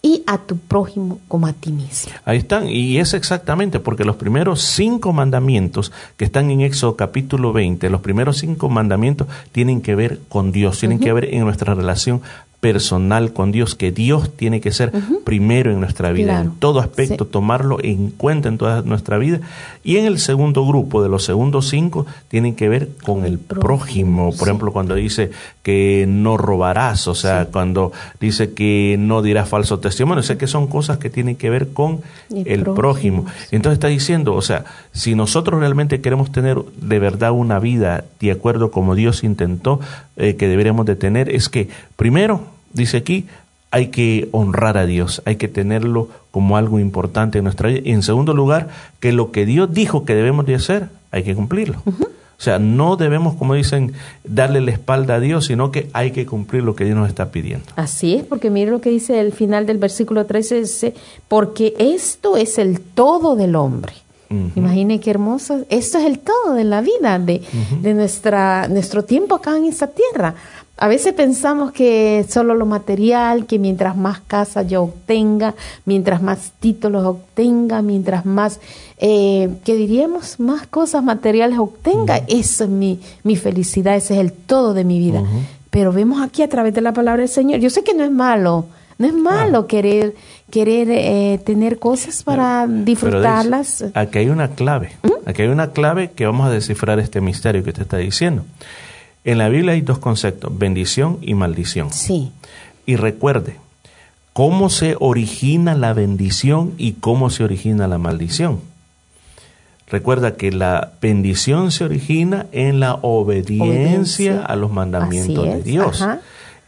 y a tu prójimo como a ti mismo. Ahí están, y es exactamente porque los primeros cinco mandamientos que están en Éxodo capítulo 20, los primeros cinco mandamientos tienen que ver con Dios, tienen que ver en nuestra relación personal con Dios, que Dios tiene que ser primero en nuestra vida, en todo aspecto, tomarlo en cuenta en toda nuestra vida. Y en el segundo grupo, de los segundos cinco, tienen que ver con el prójimo. Por ejemplo, cuando dice que no robarás, o sea, cuando dice que no dirás falso testimonio, o sea, que son cosas que tienen que ver con el, prójimo. Entonces está diciendo, o sea, si nosotros realmente queremos tener de verdad una vida de acuerdo como Dios intentó, eh, que deberíamos de tener, es que primero dice aquí, hay que honrar a Dios, hay que tenerlo como algo importante en nuestra vida. Y en segundo lugar, que lo que Dios dijo que debemos de hacer, hay que cumplirlo. O sea, no debemos, como dicen, darle la espalda a Dios, sino que hay que cumplir lo que Dios nos está pidiendo. Así es, porque mire lo que dice el final del versículo 13, dice, porque esto es el todo del hombre. Imagine qué hermoso. Esto es el todo de la vida, de, de nuestra, nuestro tiempo acá en esta tierra. A veces pensamos que solo lo material, que mientras más casa yo obtenga, mientras más títulos obtenga, mientras más, eh, ¿qué diríamos? Más cosas materiales obtenga, eso es mi, mi felicidad, ese es el todo de mi vida. Pero vemos aquí a través de la palabra del Señor, yo sé que no es malo, no es malo querer querer eh, tener cosas para disfrutarlas. aquí hay una clave, ¿Mm? aquí hay una clave que vamos a descifrar este misterio que te está diciendo. En la Biblia hay dos conceptos, bendición y maldición. Sí. Y recuerde, cómo se origina la bendición y cómo se origina la maldición. Recuerda que la bendición se origina en la obediencia, a los mandamientos de Dios.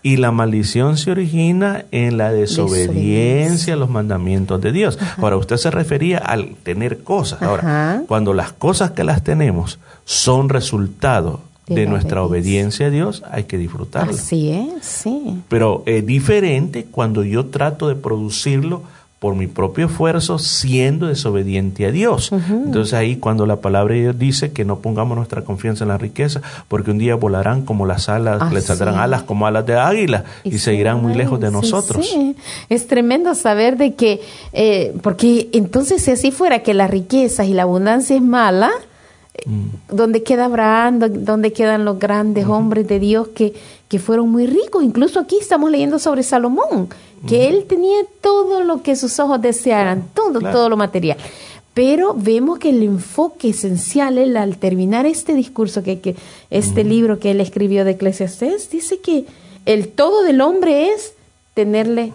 Y la maldición se origina en la desobediencia, a los mandamientos de Dios. Ahora, usted se refería al tener cosas. Ahora, cuando las cosas que las tenemos son resultado de, nuestra obediencia. a Dios, hay que disfrutarla. Así es, sí. Pero es diferente cuando yo trato de producirlo por mi propio esfuerzo siendo desobediente a Dios. Entonces ahí cuando la palabra de Dios dice que no pongamos nuestra confianza en la riqueza, porque un día volarán como las alas, les saldrán alas como alas de águila y, se irán muy lejos de nosotros. Sí, Es tremendo saber de que, eh, porque entonces si así fuera que la riqueza y la abundancia es mala, Mm. ¿Dónde queda Abraham? ¿Dónde quedan los grandes hombres de Dios que, que fueron muy ricos? Incluso aquí estamos leyendo sobre Salomón, que él tenía todo lo que sus ojos desearan, todo, todo lo material. Pero vemos que el enfoque esencial, él, al terminar este discurso, que, que este libro que él escribió de Eclesiastés, dice que el todo del hombre es tenerle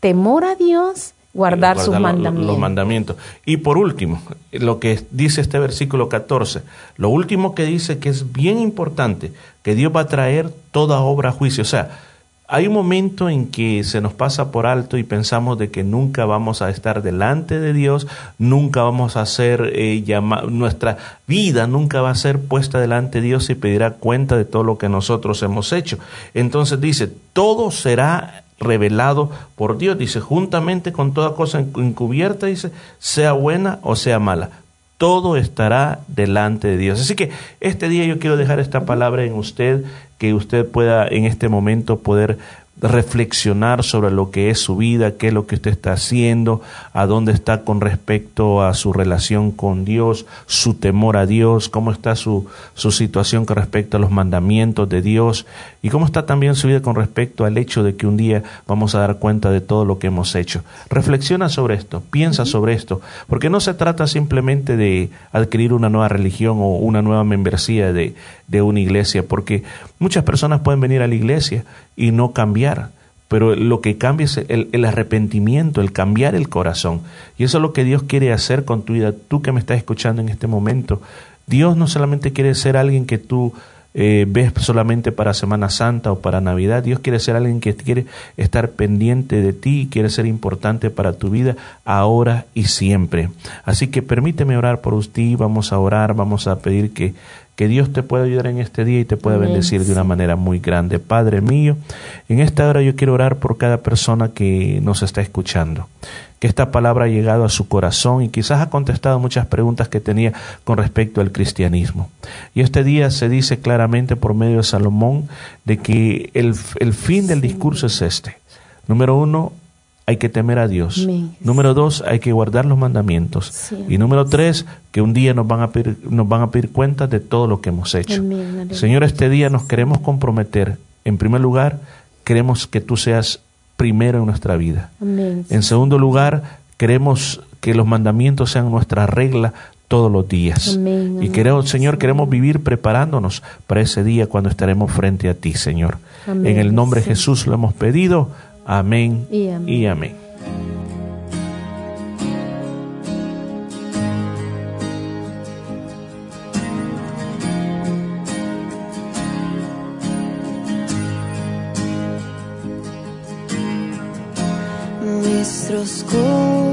temor a Dios guardar, sus mandamientos. Los mandamientos. Y por último, lo que dice este versículo 14, lo último que dice que es bien importante, que Dios va a traer toda obra a juicio. O sea, hay un momento en que se nos pasa por alto y pensamos de que nunca vamos a estar delante de Dios, nunca vamos a ser eh, nuestra vida nunca va a ser puesta delante de Dios y pedirá cuenta de todo lo que nosotros hemos hecho. Entonces dice, todo será revelado por Dios, dice, juntamente con toda cosa encubierta, dice, sea buena o sea mala, todo estará delante de Dios. Así que este día yo quiero dejar esta palabra en usted, que usted pueda en este momento poder reflexionar sobre lo que es su vida, qué es lo que usted está haciendo, a dónde está con respecto a su relación con Dios, su temor a Dios, cómo está su, su situación con respecto a los mandamientos de Dios y cómo está también su vida con respecto al hecho de que un día vamos a dar cuenta de todo lo que hemos hecho. Reflexiona sobre esto, piensa sobre esto, porque no se trata simplemente de adquirir una nueva religión o una nueva membresía de, de una iglesia, porque muchas personas pueden venir a la iglesia y no cambiar. Pero lo que cambia es el, arrepentimiento, el cambiar el corazón. Y eso es lo que Dios quiere hacer con tu vida. Tú que me estás escuchando en este momento, Dios no solamente quiere ser alguien que tú eh, ves solamente para Semana Santa o para Navidad. Dios quiere ser alguien que quiere estar pendiente de ti, quiere ser importante para tu vida ahora y siempre. Así que permíteme orar por usted, vamos a orar, vamos a pedir que que Dios te pueda ayudar en este día y te pueda bendecir de una manera muy grande. Padre mío, en esta hora yo quiero orar por cada persona que nos está escuchando. Que esta palabra ha llegado a su corazón y quizás ha contestado muchas preguntas que tenía con respecto al cristianismo. Y este día se dice claramente por medio de Salomón de que el, el fin del discurso es este. Número uno, hay que temer a Dios. Número dos, hay que guardar los mandamientos. Y número tres, que un día nos van a pedir, nos van a pedir cuentas de todo lo que hemos hecho. Señor, este día nos queremos comprometer. En primer lugar, queremos que tú seas primero en nuestra vida. En segundo lugar, queremos que los mandamientos sean nuestra regla todos los días. Y queremos, Señor, queremos vivir preparándonos para ese día cuando estaremos frente a ti, Señor. En el nombre de Jesús lo hemos pedido. Amém e amém. E amém. Nuestros corazones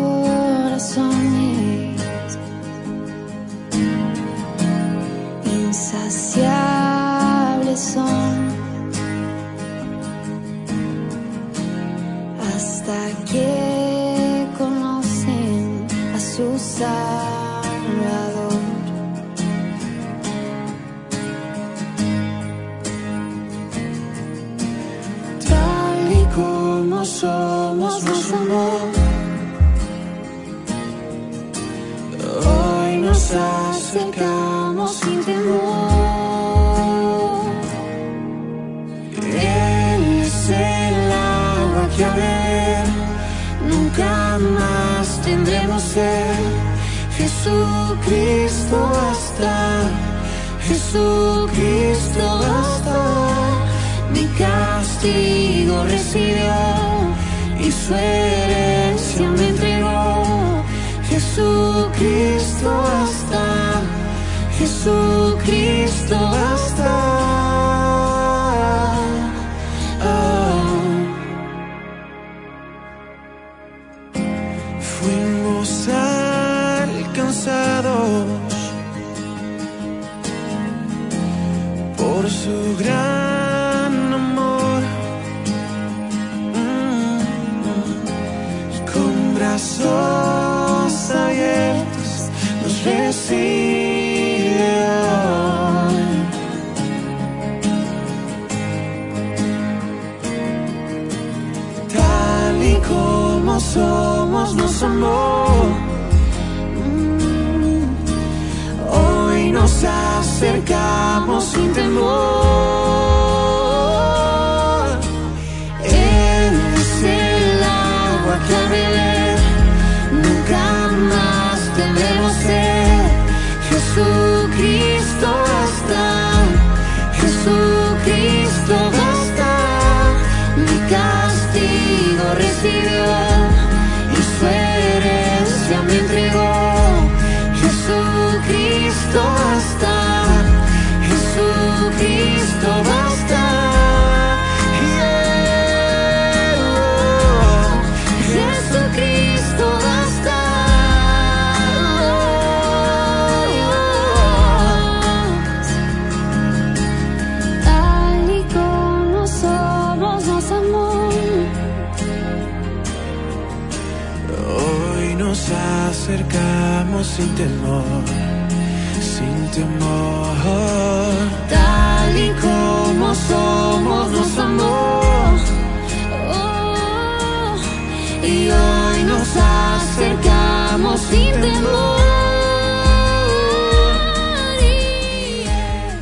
acercamos sin temor, sin temor. Tal y como somos nos amó. Oh, y hoy nos acercamos sin temor.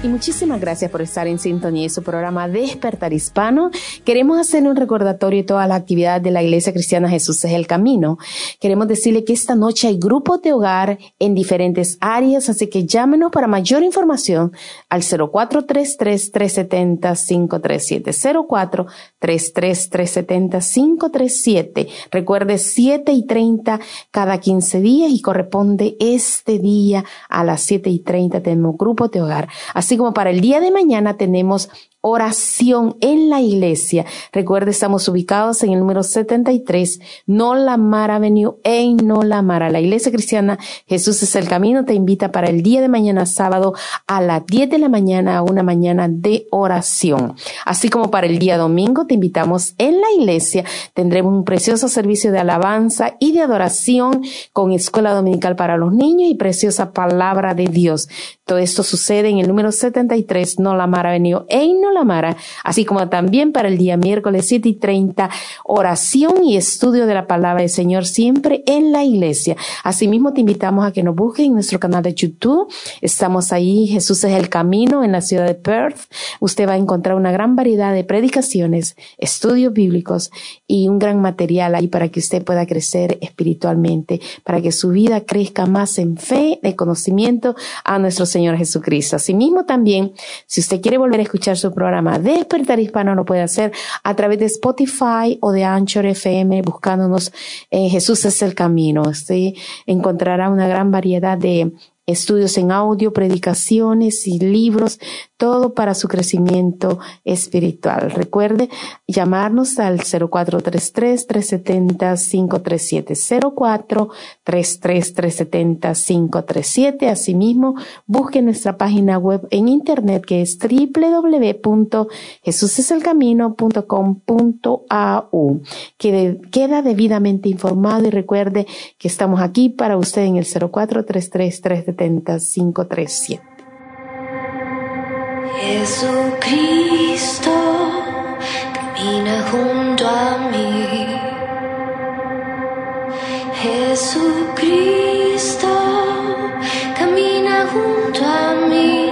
Y muchísimas gracias por estar en sintonía de su programa Despertar Hispano. Queremos hacer un recordatorio de toda la actividad de la Iglesia Cristiana Jesús es el Camino. Queremos decirle que esta noche hay grupos de hogar en diferentes áreas, así que llámenos para mayor información al 0433-370-537. 0433-370-537. Recuerde 7 y 30 cada 15 días y corresponde este día a las 7 y 30 tenemos grupos de hogar. Así como para el día de mañana tenemos oración en la iglesia. Recuerde, estamos ubicados en el número 73, Nola Mar Avenue, en Mara. La iglesia cristiana Jesús es el camino. Te invita para el día de mañana, sábado, a las 10 de la mañana, a una mañana de oración. Así como para el día domingo, te invitamos en la iglesia. Tendremos un precioso servicio de alabanza y de adoración con escuela dominical para los niños y preciosa palabra de Dios. Todo esto sucede en el número 73, Nola Mar Avenue, en Nola Mara, así como también para el día miércoles 7 y 30, oración y estudio de la palabra del Señor siempre en la iglesia. Asimismo, te invitamos a que nos busques en nuestro canal de YouTube. Estamos ahí, Jesús es el camino en la ciudad de Perth. Usted va a encontrar una gran variedad de predicaciones, estudios bíblicos y un gran material ahí para que usted pueda crecer espiritualmente, para que su vida crezca más en fe, de conocimiento a nuestro Señor Jesucristo. Asimismo, también, si usted quiere volver a escuchar su programa Despertar Hispano, lo puede hacer a través de Spotify o de Anchor FM, buscándonos en Jesús es el camino. Usted encontrará una gran variedad de estudios en audio, predicaciones y libros todo para su crecimiento espiritual. Recuerde llamarnos al 0433-370-537. 0433-370-537. Asimismo, busque nuestra página web en internet que es www.jesuseselcamino.com.au. Que queda debidamente informado y recuerde que estamos aquí para usted en el 0433-370-537. Jesucristo camina junto a mí. Jesucristo camina junto a mí.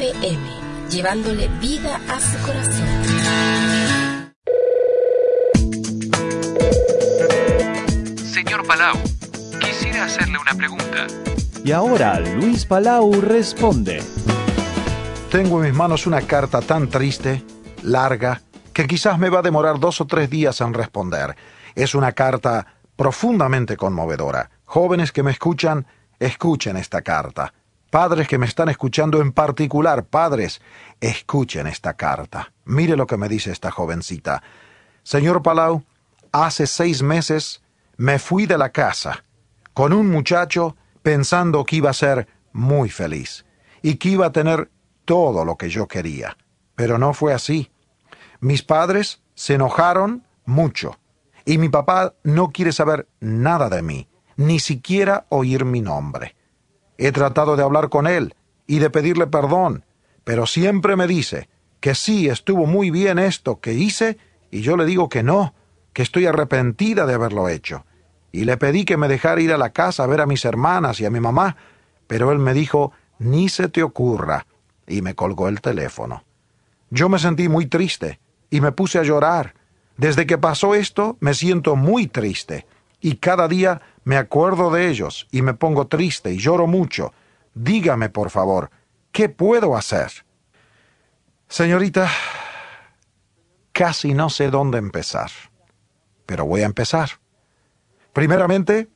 FM, llevándole vida a su corazón. Señor Palau, quisiera hacerle una pregunta. Y ahora Luis Palau responde. Tengo en mis manos una carta tan triste, larga, que quizás me va a demorar dos o tres días en responder. Es una carta profundamente conmovedora. Jóvenes que me escuchan, escuchen esta carta. Padres que me están escuchando en particular, padres, escuchen esta carta. Mire lo que me dice esta jovencita. Señor Palau, hace seis meses me fui de la casa con un muchacho pensando que iba a ser muy feliz y que iba a tener todo lo que yo quería. Pero no fue así. Mis padres se enojaron mucho. Y mi papá no quiere saber nada de mí, ni siquiera oír mi nombre. He tratado de hablar con él y de pedirle perdón, pero siempre me dice que sí estuvo muy bien esto que hice, y yo le digo que no, que estoy arrepentida de haberlo hecho. Y le pedí que me dejara ir a la casa a ver a mis hermanas y a mi mamá, pero él me dijo ni se te ocurra, y me colgó el teléfono. Yo me sentí muy triste y me puse a llorar. Desde que pasó esto me siento muy triste y cada día me acuerdo de ellos y me pongo triste y lloro mucho. Dígame, por favor, ¿qué puedo hacer? Señorita, casi no sé dónde empezar, pero voy a empezar. Primeramente,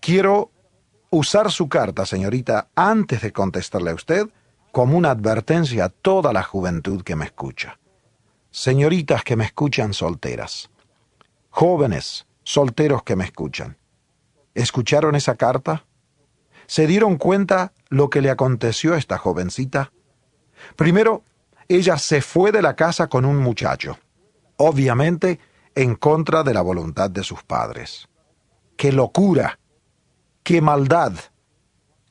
quiero usar su carta, señorita, antes de contestarle a usted, como una advertencia a toda la juventud que me escucha. Señoritas que me escuchan solteras. Jóvenes, solteros que me escuchan. ¿Escucharon esa carta? ¿Se dieron cuenta lo que le aconteció a esta jovencita? Primero, ella se fue de la casa con un muchacho, obviamente en contra de la voluntad de sus padres. ¡Qué locura! ¡Qué maldad!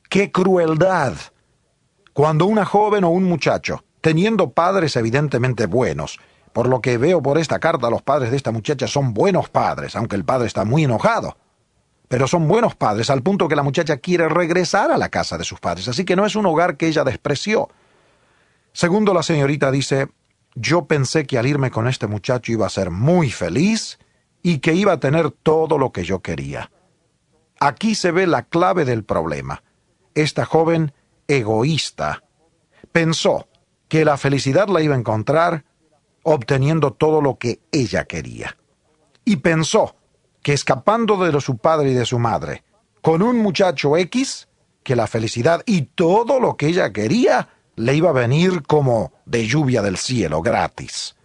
¡Qué crueldad! Cuando una joven o un muchacho, teniendo padres evidentemente buenos, por lo que veo por esta carta, los padres de esta muchacha son buenos padres, aunque el padre está muy enojado. Pero son buenos padres al punto que la muchacha quiere regresar a la casa de sus padres, así que no es un hogar que ella despreció. Segundo, la señorita dice, yo pensé que al irme con este muchacho iba a ser muy feliz y que iba a tener todo lo que yo quería. Aquí se ve la clave del problema. Esta joven egoísta pensó que la felicidad la iba a encontrar obteniendo todo lo que ella quería. Y pensó que escapando de su padre y de su madre, con un muchacho X, que la felicidad y todo lo que ella quería le iba a venir como de lluvia del cielo, gratis.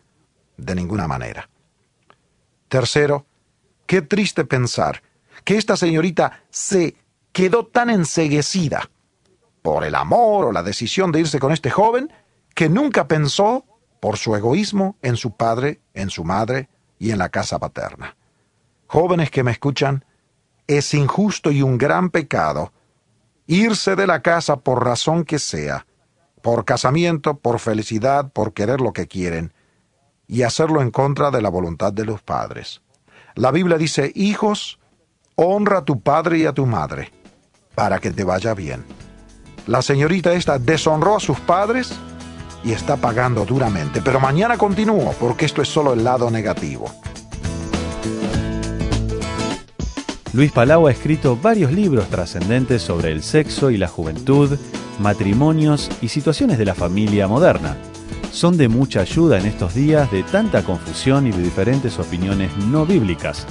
De ninguna manera. Tercero, qué triste pensar que esta señorita se quedó tan enseguecida por el amor o la decisión de irse con este joven que nunca pensó, por su egoísmo, en su padre, en su madre y en la casa paterna. Jóvenes que me escuchan, es injusto y un gran pecado irse de la casa por razón que sea, por casamiento, por felicidad, por querer lo que quieren, y hacerlo en contra de la voluntad de los padres. La Biblia dice, hijos, honra a tu padre y a tu madre, para que te vaya bien. La señorita esta deshonró a sus padres y está pagando duramente, pero mañana continúo porque esto es solo el lado negativo. Luis Palau ha escrito varios libros trascendentes sobre el sexo y la juventud, matrimonios y situaciones de la familia moderna. Son de mucha ayuda en estos días de tanta confusión y de diferentes opiniones no bíblicas.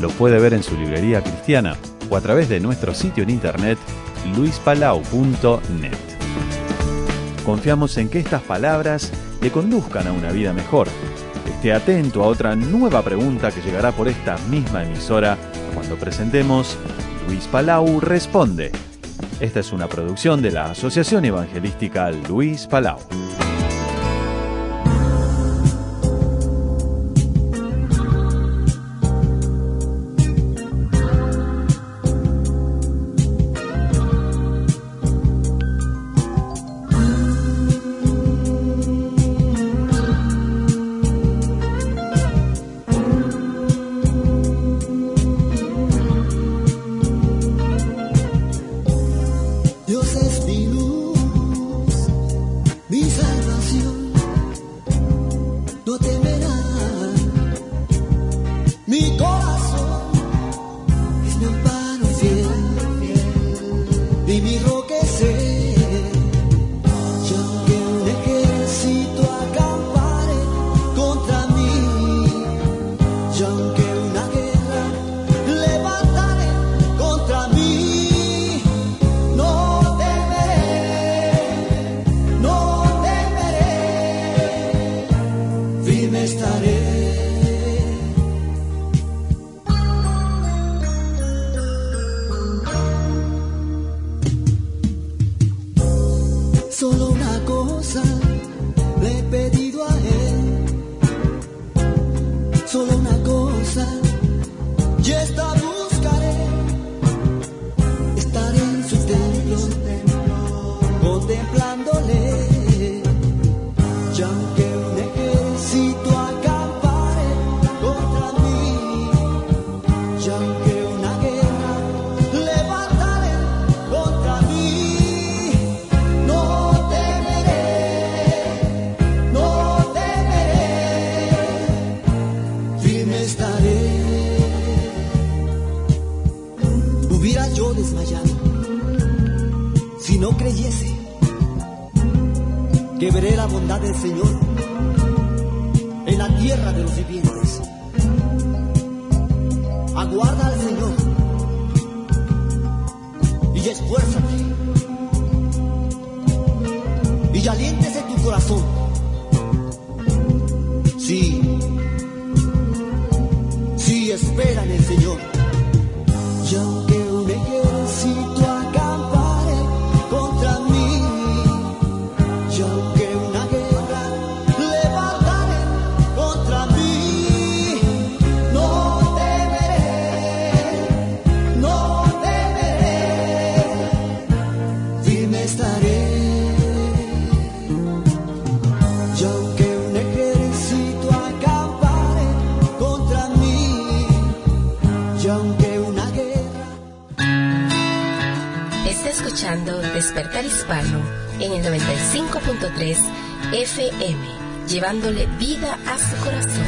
Lo puede ver en su librería cristiana o a través de nuestro sitio en internet luispalau.net. Confiamos en que estas palabras le conduzcan a una vida mejor. Esté atento a otra nueva pregunta que llegará por esta misma emisora cuando presentemos Luis Palau Responde. Esta es una producción de la Asociación Evangelística Luis Palau. Señor llevándole vida a su corazón.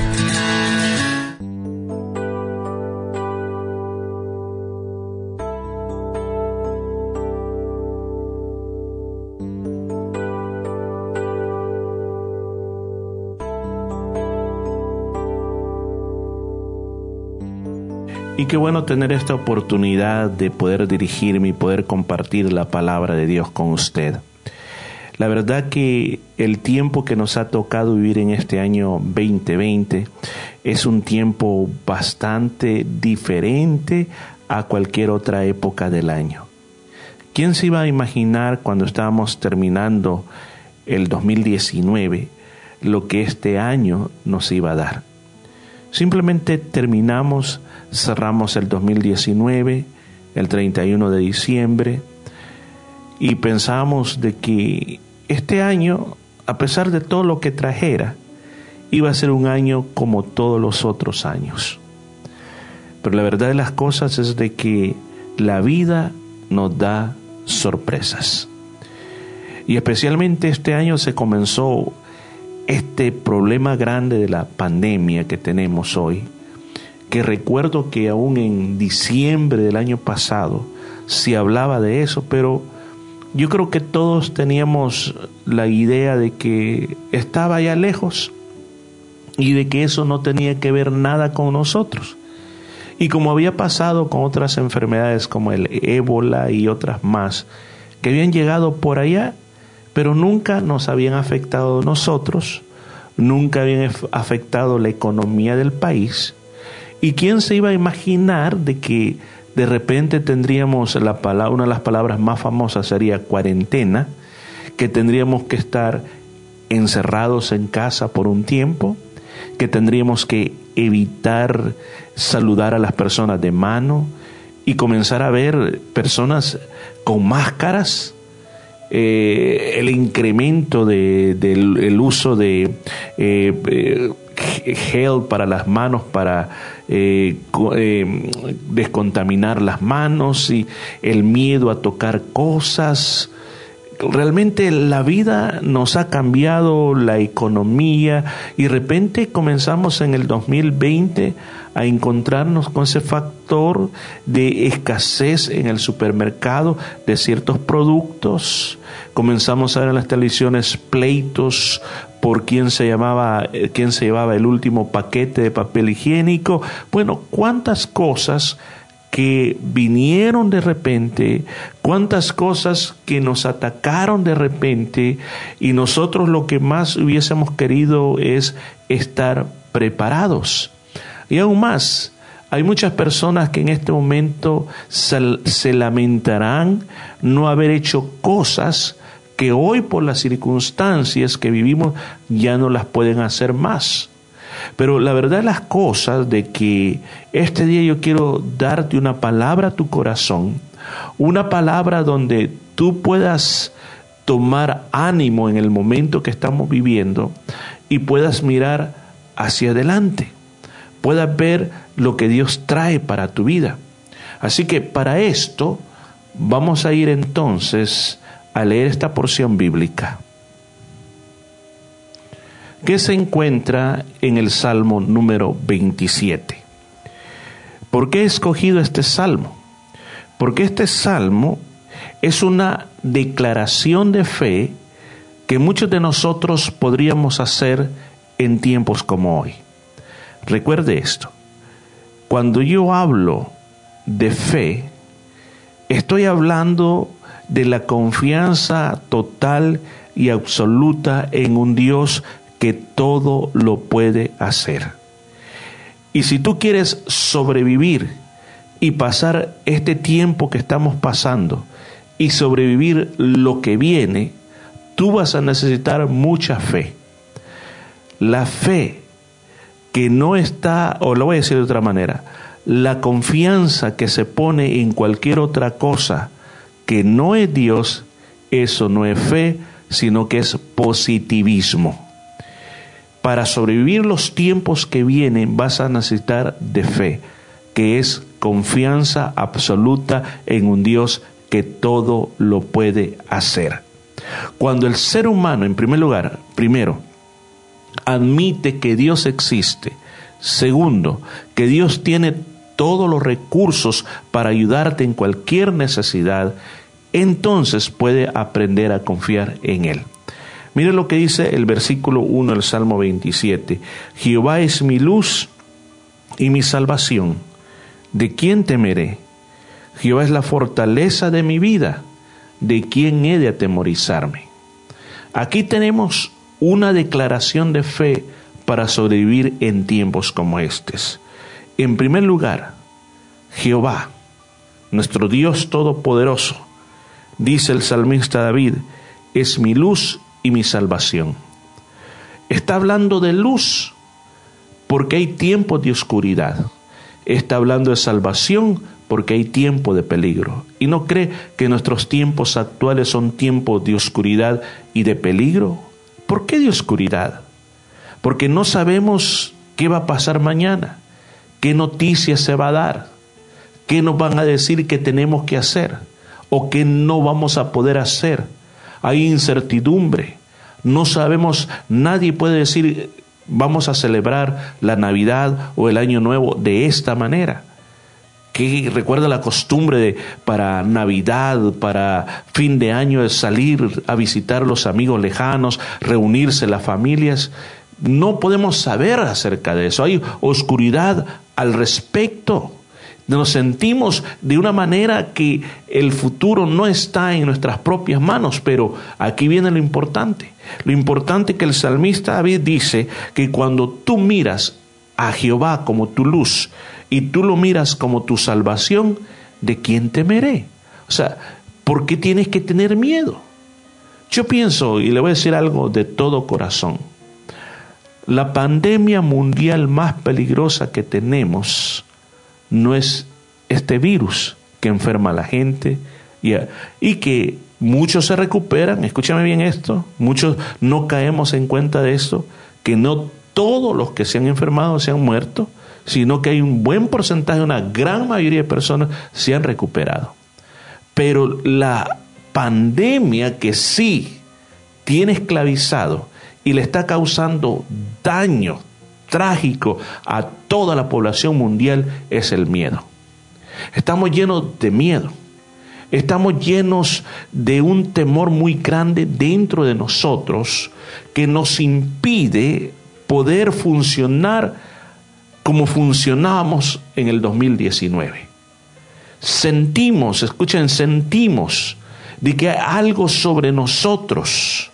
Y qué bueno tener esta oportunidad de poder dirigirme y poder compartir la palabra de Dios con usted. La verdad que el tiempo que nos ha tocado vivir en este año 2020 es un tiempo bastante diferente a cualquier otra época del año. ¿Quién se iba a imaginar cuando estábamos terminando el 2019 lo que este año nos iba a dar? Simplemente terminamos, cerramos el 2019, el 31 de diciembre, y pensamos de que este año, a pesar de todo lo que trajera, iba a ser un año como todos los otros años. Pero la verdad de las cosas es de que la vida nos da sorpresas. Y especialmente este año se comenzó este problema grande de la pandemia que tenemos hoy, que recuerdo que aún en diciembre del año pasado se hablaba de eso, pero yo creo que todos teníamos la idea de que estaba ya lejos y de que eso no tenía que ver nada con nosotros. Y como había pasado con otras enfermedades como el ébola y otras más, que habían llegado por allá, pero nunca nos habían afectado nosotros, nunca habían afectado la economía del país. ¿Y quién se iba a imaginar de que de repente tendríamos la palabra, una de las palabras más famosas sería cuarentena, que tendríamos que estar encerrados en casa por un tiempo, que tendríamos que evitar saludar a las personas de mano y comenzar a ver personas con máscaras, eh, el incremento de, del el uso de eh, eh, gel para las manos para co- descontaminar las manos y el miedo a tocar cosas. Realmente la vida nos ha cambiado, la economía, y de repente comenzamos en el 2020 a encontrarnos con ese factor de escasez en el supermercado de ciertos productos. Comenzamos a ver en las televisiones pleitos por quién se llamaba, eh, quién se llevaba el último paquete de papel higiénico. Bueno, cuántas cosas que vinieron de repente, cuántas cosas que nos atacaron de repente y nosotros lo que más hubiésemos querido es estar preparados. Y aún más, hay muchas personas que en este momento se, lamentarán no haber hecho cosas que hoy por las circunstancias que vivimos ya no las pueden hacer más. Pero la verdad las cosas de que este día yo quiero darte una palabra a tu corazón, una palabra donde tú puedas tomar ánimo en el momento que estamos viviendo y puedas mirar hacia adelante, puedas ver lo que Dios trae para tu vida. Así que para esto vamos a ir entonces a leer esta porción bíblica que se encuentra en el Salmo número 27. ¿Por qué he escogido este salmo? Porque este salmo es una declaración de fe que muchos de nosotros podríamos hacer en tiempos como hoy. Recuerde esto, cuando yo hablo de fe, estoy hablando de la confianza total y absoluta en un Dios que todo lo puede hacer. Y si tú quieres sobrevivir y pasar este tiempo que estamos pasando y sobrevivir lo que viene, tú vas a necesitar mucha fe. La fe que no está, o lo voy a decir de otra manera, la confianza que se pone en cualquier otra cosa que no es Dios, eso no es fe, sino que es positivismo. Para sobrevivir los tiempos que vienen vas a necesitar de fe, que es confianza absoluta en un Dios que todo lo puede hacer. Cuando el ser humano, en primer lugar, primero, admite que Dios existe, segundo, que Dios tiene todos los recursos para ayudarte en cualquier necesidad, entonces puede aprender a confiar en Él. Mire lo que dice el versículo 1 del Salmo 27. Jehová es mi luz y mi salvación. ¿De quién temeré? Jehová es la fortaleza de mi vida. ¿De quién he de atemorizarme? Aquí tenemos una declaración de fe para sobrevivir en tiempos como estos. En primer lugar, Jehová, nuestro Dios Todopoderoso, dice el salmista David, es mi luz y mi salvación. Está hablando de luz porque hay tiempos de oscuridad. Está hablando de salvación porque hay tiempo de peligro. ¿Y no cree que nuestros tiempos actuales son tiempos de oscuridad y de peligro? ¿Por qué de oscuridad? Porque no sabemos qué va a pasar mañana, qué noticias se va a dar, qué nos van a decir que tenemos que hacer o qué no vamos a poder hacer. Hay incertidumbre. No sabemos, nadie puede decir vamos a celebrar la Navidad o el Año Nuevo de esta manera. Que recuerda la costumbre de para Navidad, para fin de año, de salir a visitar a los amigos lejanos, reunirse las familias. No podemos saber acerca de eso. Hay oscuridad al respecto. Nos sentimos de una manera que el futuro no está en nuestras propias manos, pero aquí viene lo importante. Lo importante que el salmista David dice que cuando tú miras a Jehová como tu luz y tú lo miras como tu salvación, ¿de quién temeré? O sea, ¿por qué tienes que tener miedo? Yo pienso, y le voy a decir algo de todo corazón, la pandemia mundial más peligrosa que tenemos no es este virus que enferma a la gente y, y que muchos se recuperan, escúchame bien esto, muchos no caemos en cuenta de esto, que no todos los que se han enfermado se han muerto, sino que hay un buen porcentaje, una gran mayoría de personas se han recuperado. Pero la pandemia que sí tiene esclavizado y le está causando daño trágico a toda la población mundial es el miedo. Estamos llenos de miedo. Estamos llenos de un temor muy grande dentro de nosotros que nos impide poder funcionar como funcionábamos en el 2019. Sentimos, escuchen, sentimos de que hay algo sobre nosotros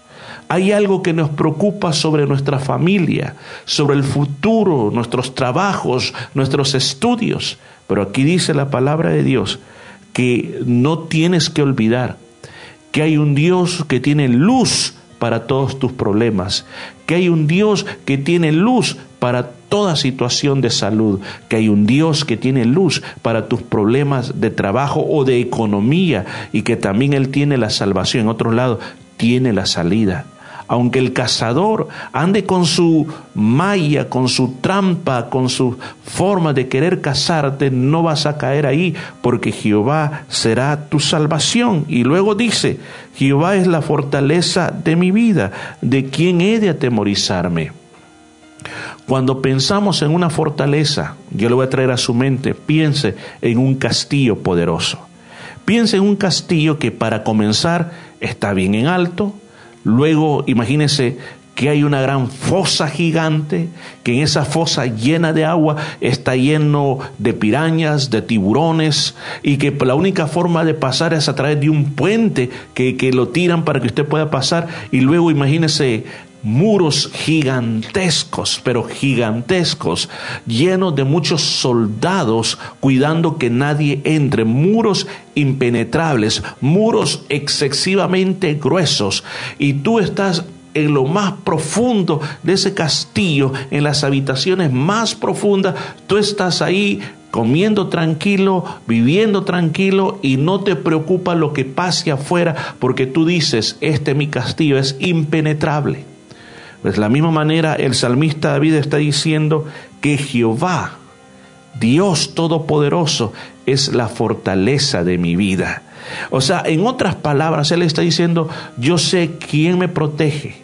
hay algo que nos preocupa sobre nuestra familia, sobre el futuro, nuestros trabajos, nuestros estudios. Pero aquí dice la palabra de Dios que no tienes que olvidar que hay un Dios que tiene luz para todos tus problemas, que hay un Dios que tiene luz para toda situación de salud, que hay un Dios que tiene luz para tus problemas de trabajo o de economía y que también Él tiene la salvación. En otro lado, tiene la salida aunque el cazador ande con su malla, con su trampa, con su forma de querer cazarte, no vas a caer ahí, porque Jehová será tu salvación. Y luego dice, Jehová es la fortaleza de mi vida, ¿de quién he de atemorizarme? Cuando pensamos en una fortaleza, yo le voy a traer a su mente, piense en un castillo poderoso. Piense en un castillo que para comenzar está bien en alto, Luego, imagínese que hay una gran fosa gigante, que en esa fosa llena de agua está lleno de pirañas, de tiburones, y que la única forma de pasar es a través de un puente que, que lo tiran para que usted pueda pasar, y luego imagínese muros gigantescos, pero gigantescos, llenos de muchos soldados cuidando que nadie entre, muros impenetrables, muros excesivamente gruesos, y tú estás en lo más profundo de ese castillo, en las habitaciones más profundas, tú estás ahí comiendo tranquilo, viviendo tranquilo y no te preocupa lo que pase afuera porque tú dices, este mi castillo es impenetrable. Pues de la misma manera el salmista David está diciendo que Jehová, Dios Todopoderoso, es la fortaleza de mi vida. O sea, en otras palabras, Él está diciendo, yo sé quién me protege,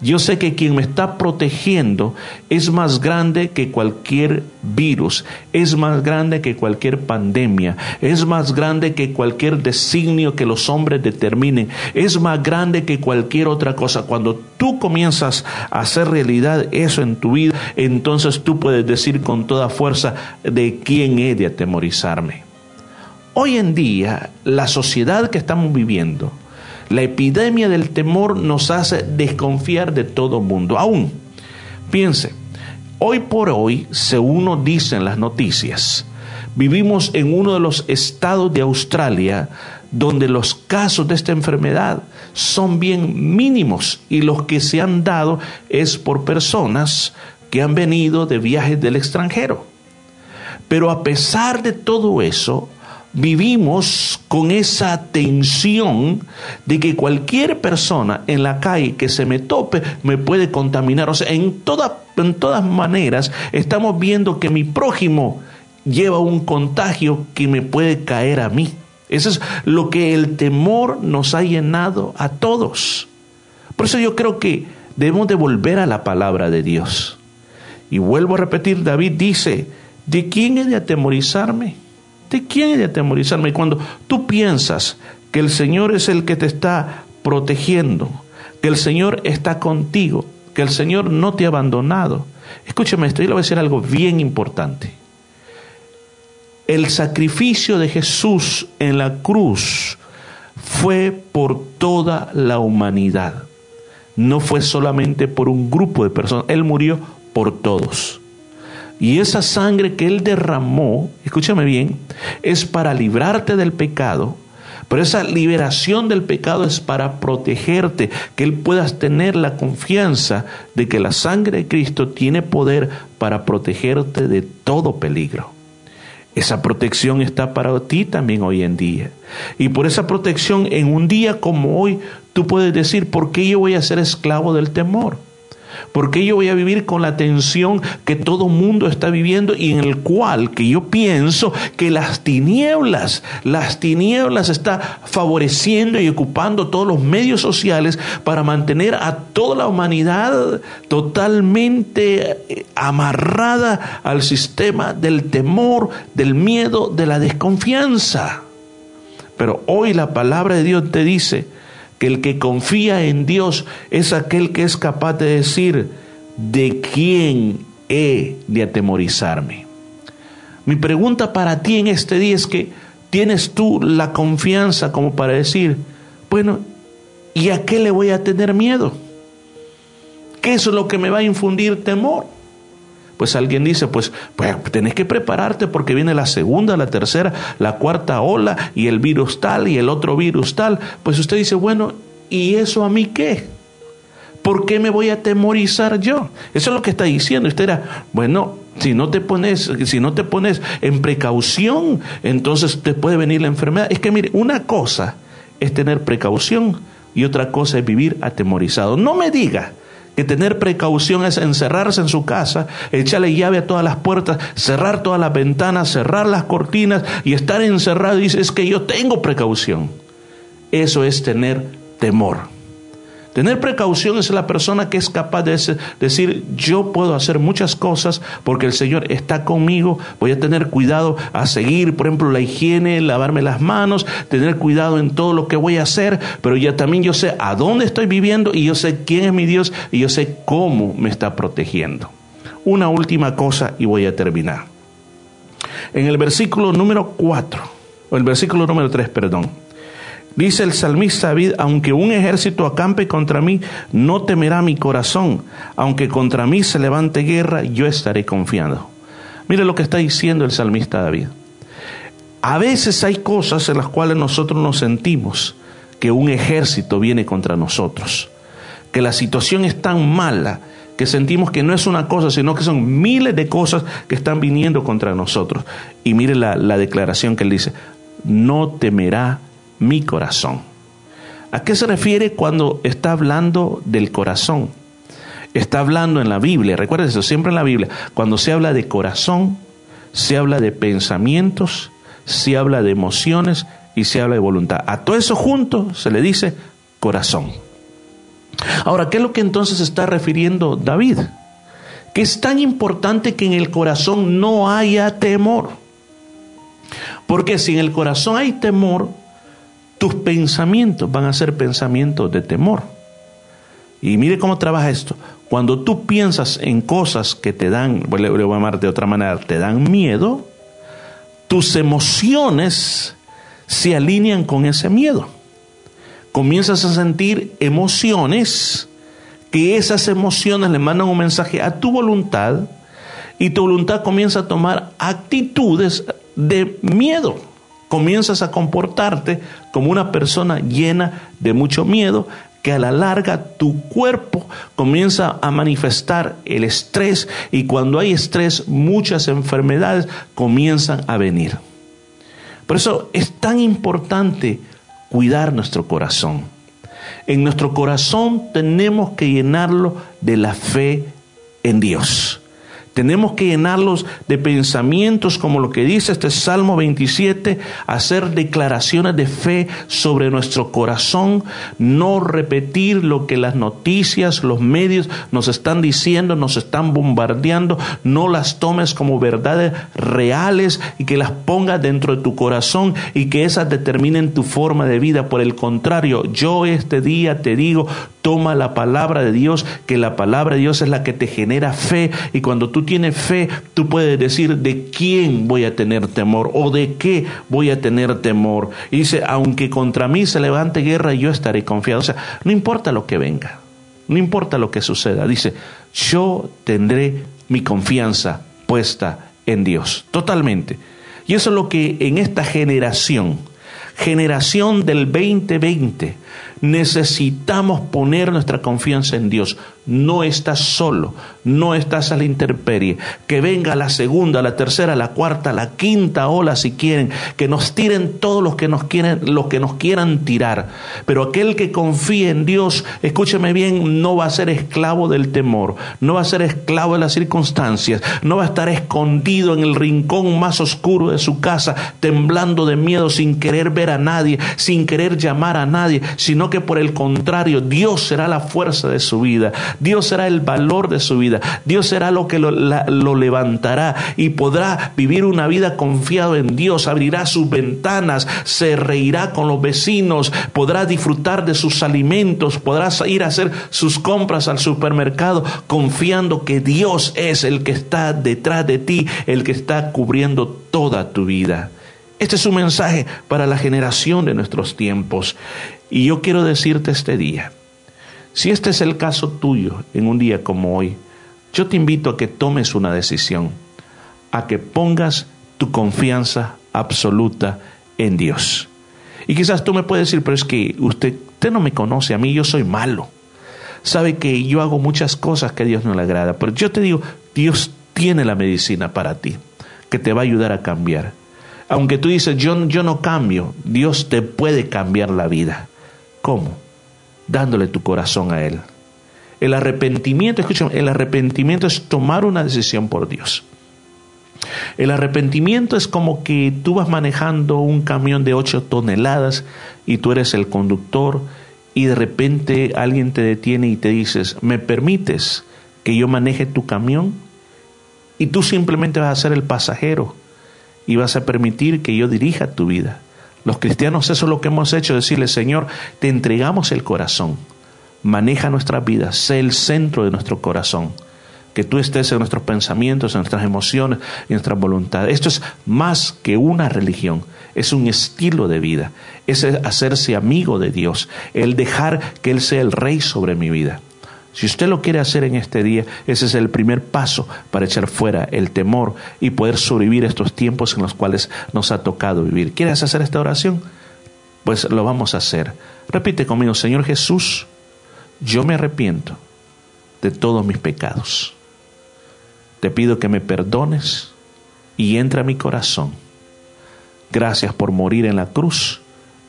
yo sé que quien me está protegiendo es más grande que cualquier virus, es más grande que cualquier pandemia, es más grande que cualquier designio que los hombres determinen, es más grande que cualquier otra cosa. Cuando tú comienzas a hacer realidad eso en tu vida, entonces tú puedes decir con toda fuerza de quién he de atemorizarme. Hoy en día, la sociedad que estamos viviendo, la epidemia del temor nos hace desconfiar de todo mundo. Aún, piense, hoy por hoy, según nos dicen las noticias, vivimos en uno de los estados de Australia donde los casos de esta enfermedad son bien mínimos y los que se han dado es por personas que han venido de viajes del extranjero. Pero a pesar de todo eso, vivimos con esa tensión de que cualquier persona en la calle que se me tope me puede contaminar. O sea, en, en todas maneras estamos viendo que mi prójimo lleva un contagio que me puede caer a mí. Eso es lo que el temor nos ha llenado a todos. Por eso yo creo que debemos de volver a la palabra de Dios. Y vuelvo a repetir, David dice, ¿de quién he de atemorizarme? ¿De quién he de atemorizarme? Y cuando tú piensas que el Señor es el que te está protegiendo, que el Señor está contigo, que el Señor no te ha abandonado. Escúchame esto, yo le voy a decir algo bien importante. El sacrificio de Jesús en la cruz fue por toda la humanidad. No fue solamente por un grupo de personas. Él murió por todos. Y esa sangre que Él derramó, escúchame bien, es para librarte del pecado, pero esa liberación del pecado es para protegerte, que Él puedas tener la confianza de que la sangre de Cristo tiene poder para protegerte de todo peligro. Esa protección está para ti también hoy en día. Y por esa protección en un día como hoy, tú puedes decir, ¿por qué yo voy a ser esclavo del temor? ¿Por qué yo voy a vivir con la tensión que todo mundo está viviendo y en el cual que yo pienso que las tinieblas, las tinieblas está favoreciendo y ocupando todos los medios sociales para mantener a toda la humanidad totalmente eh, amarrada al sistema del temor, del miedo, de la desconfianza? Pero hoy la palabra de Dios te dice, que el que confía en Dios es aquel que es capaz de decir, ¿de quién he de atemorizarme? Mi pregunta para ti en este día es que tienes tú la confianza como para decir, bueno, ¿y a qué le voy a tener miedo? ¿Qué es lo que me va a infundir temor? Pues alguien dice, pues, pues tenés que prepararte porque viene la segunda, la tercera, la cuarta ola y el virus tal y el otro virus tal. Pues usted dice, bueno, ¿y eso a mí qué? ¿Por qué me voy a atemorizar yo? Eso es lo que está diciendo. Usted era, bueno, si no te pones, si no te pones en precaución, entonces te puede venir la enfermedad. Es que mire, una cosa es tener precaución y otra cosa es vivir atemorizado. No me diga que tener precaución es encerrarse en su casa, echarle llave a todas las puertas, cerrar todas las ventanas, cerrar las cortinas y estar encerrado dice, es que yo tengo precaución. Eso es tener temor. Tener precaución es la persona que es capaz de decir, yo puedo hacer muchas cosas porque el Señor está conmigo, voy a tener cuidado a seguir, por ejemplo, la higiene, lavarme las manos, tener cuidado en todo lo que voy a hacer, pero ya también yo sé a dónde estoy viviendo y yo sé quién es mi Dios y yo sé cómo me está protegiendo. Una última cosa y voy a terminar. En el versículo número 4, o el versículo número 3, perdón Dice el salmista David, aunque un ejército acampe contra mí, no temerá mi corazón. Aunque contra mí se levante guerra, yo estaré confiado. Mire lo que está diciendo el salmista David. A veces hay cosas en las cuales nosotros nos sentimos que un ejército viene contra nosotros, que la situación es tan mala que sentimos que no es una cosa, sino que son miles de cosas que están viniendo contra nosotros. Y mire la, la declaración que él dice, no temerá mi corazón. ¿A qué se refiere cuando está hablando del corazón? Está hablando en la Biblia, recuerden eso, siempre en la Biblia, cuando se habla de corazón, se habla de pensamientos, se habla de emociones y se habla de voluntad. A todo eso junto se le dice corazón. Ahora, ¿qué es lo que entonces está refiriendo David? Que es tan importante que en el corazón no haya temor. Porque si en el corazón hay temor, tus pensamientos van a ser pensamientos de temor. Y mire cómo trabaja esto. Cuando tú piensas en cosas que te dan, le voy a llamar de otra manera, te dan miedo, tus emociones se alinean con ese miedo. Comienzas a sentir emociones, que esas emociones le mandan un mensaje a tu voluntad y tu voluntad comienza a tomar actitudes de miedo comienzas a comportarte como una persona llena de mucho miedo, que a la larga tu cuerpo comienza a manifestar el estrés y cuando hay estrés muchas enfermedades comienzan a venir. Por eso es tan importante cuidar nuestro corazón. En nuestro corazón tenemos que llenarlo de la fe en Dios. Tenemos que llenarlos de pensamientos como lo que dice este Salmo 27, hacer declaraciones de fe sobre nuestro corazón, no repetir lo que las noticias, los medios nos están diciendo, nos están bombardeando, no las tomes como verdades reales y que las pongas dentro de tu corazón y que esas determinen tu forma de vida. Por el contrario, yo este día te digo, toma la palabra de Dios, que la palabra de Dios es la que te genera fe y cuando tú tienes fe, tú puedes decir de quién voy a tener temor o de qué voy a tener temor. Y dice, aunque contra mí se levante guerra, yo estaré confiado. O sea, no importa lo que venga, no importa lo que suceda. Dice, yo tendré mi confianza puesta en Dios, totalmente. Y eso es lo que en esta generación, generación del 2020, necesitamos poner nuestra confianza en Dios no estás solo, no estás a la intemperie. Que venga la segunda, la tercera, la cuarta, la quinta ola si quieren, que nos tiren todos los que nos quieren, los que nos quieran tirar. Pero aquel que confíe en Dios, escúcheme bien, no va a ser esclavo del temor, no va a ser esclavo de las circunstancias, no va a estar escondido en el rincón más oscuro de su casa, temblando de miedo sin querer ver a nadie, sin querer llamar a nadie, sino que por el contrario, Dios será la fuerza de su vida. Dios será el valor de su vida, Dios será lo que lo, levantará y podrá vivir una vida confiado en Dios, abrirá sus ventanas, se reirá con los vecinos, podrá disfrutar de sus alimentos, podrá ir a hacer sus compras al supermercado confiando que Dios es el que está detrás de ti, el que está cubriendo toda tu vida. Este es un mensaje para la generación de nuestros tiempos. Y yo quiero decirte este día, si este es el caso tuyo en un día como hoy, yo te invito a que tomes una decisión, a que pongas tu confianza absoluta en Dios. Y quizás tú me puedes decir, pero es que usted, usted no me conoce a mí, yo soy malo. Sabe que yo hago muchas cosas que a Dios no le agrada, pero yo te digo, Dios tiene la medicina para ti, que te va a ayudar a cambiar. Aunque tú dices, yo, yo no cambio, Dios te puede cambiar la vida. ¿Cómo? Dándole tu corazón a Él. El arrepentimiento, escúchame, el arrepentimiento es tomar una decisión por Dios. El arrepentimiento es como que tú vas manejando un camión de 8 toneladas y tú eres el conductor y de repente alguien te detiene y te dices, ¿me permites que yo maneje tu camión? Y tú simplemente vas a ser el pasajero y vas a permitir que yo dirija tu vida. Los cristianos eso es lo que hemos hecho, decirle, Señor, te entregamos el corazón, maneja nuestra vida, sé el centro de nuestro corazón que tú estés en nuestros pensamientos, en nuestras emociones, en nuestra voluntad. Esto es más que una religión, es un estilo de vida, es hacerse amigo de Dios, el dejar que Él sea el rey sobre mi vida. Si usted lo quiere hacer en este día, ese es el primer paso para echar fuera el temor y poder sobrevivir estos tiempos en los cuales nos ha tocado vivir. ¿Quieres hacer esta oración? Pues lo vamos a hacer. Repite conmigo, Señor Jesús, yo me arrepiento de todos mis pecados. Te pido que me perdones y entra a mi corazón. Gracias por morir en la cruz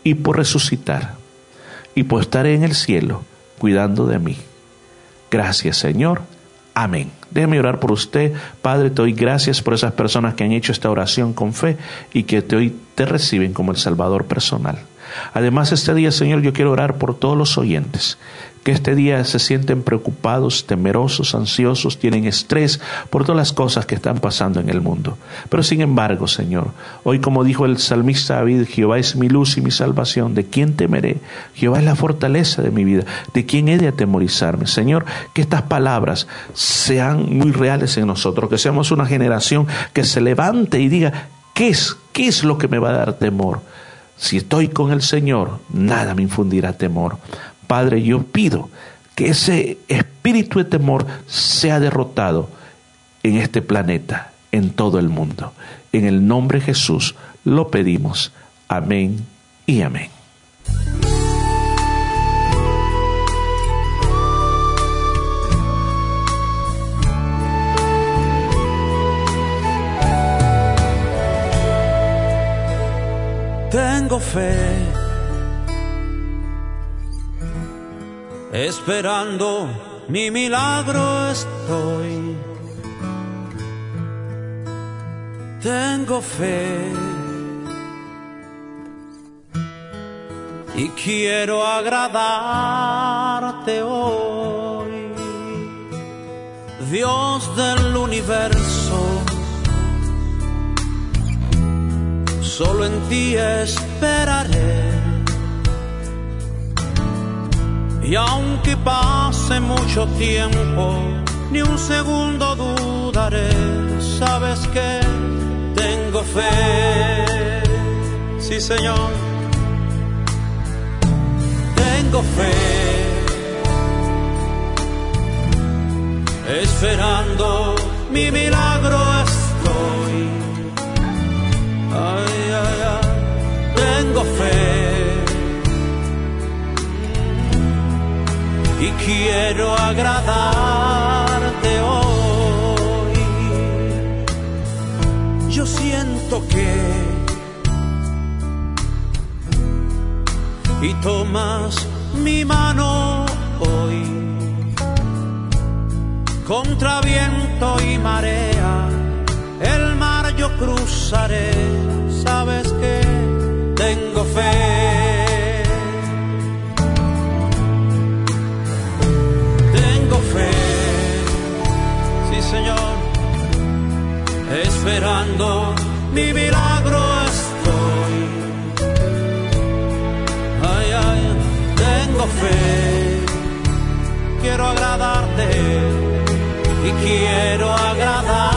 y por resucitar y por estar en el cielo cuidando de mí. Gracias Señor. Amén. Déjeme orar por usted. Padre, te doy gracias por esas personas que han hecho esta oración con fe y que te hoy te reciben como el Salvador personal. Además, este día, Señor, yo quiero orar por todos los oyentes que este día se sienten preocupados, temerosos, ansiosos, tienen estrés por todas las cosas que están pasando en el mundo. Pero sin embargo, Señor, hoy como dijo el salmista David, Jehová es mi luz y mi salvación, ¿de quién temeré? Jehová es la fortaleza de mi vida, ¿de quién he de atemorizarme? Señor, que estas palabras sean muy reales en nosotros, que seamos una generación que se levante y diga, ¿qué es? ¿Qué es lo que me va a dar temor? Si estoy con el Señor, nada me infundirá temor. Padre, yo pido que ese espíritu de temor sea derrotado en este planeta, en todo el mundo. En el nombre de Jesús lo pedimos. Amén y amén. Tengo fe esperando mi milagro estoy. Tengo fe y quiero agradarte hoy, Dios del universo. Solo en ti esperaré Y aunque pase mucho tiempo, ni un segundo dudaré, sabes que tengo fe. Sí, Señor, tengo fe. Esperando mi milagro estoy. Ay, ay, ay, tengo fe y quiero agradarte hoy. Yo siento que y tomas mi mano hoy contra viento y marea el mar yo cruzaré sabes que tengo fe esperando mi milagro estoy. Ay, ay, tengo fe, quiero agradarte y quiero agradar.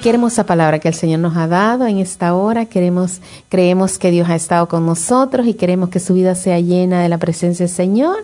Qué hermosa palabra que el Señor nos ha dado en esta hora. Queremos, creemos que Dios ha estado con nosotros y queremos que su vida sea llena de la presencia del Señor.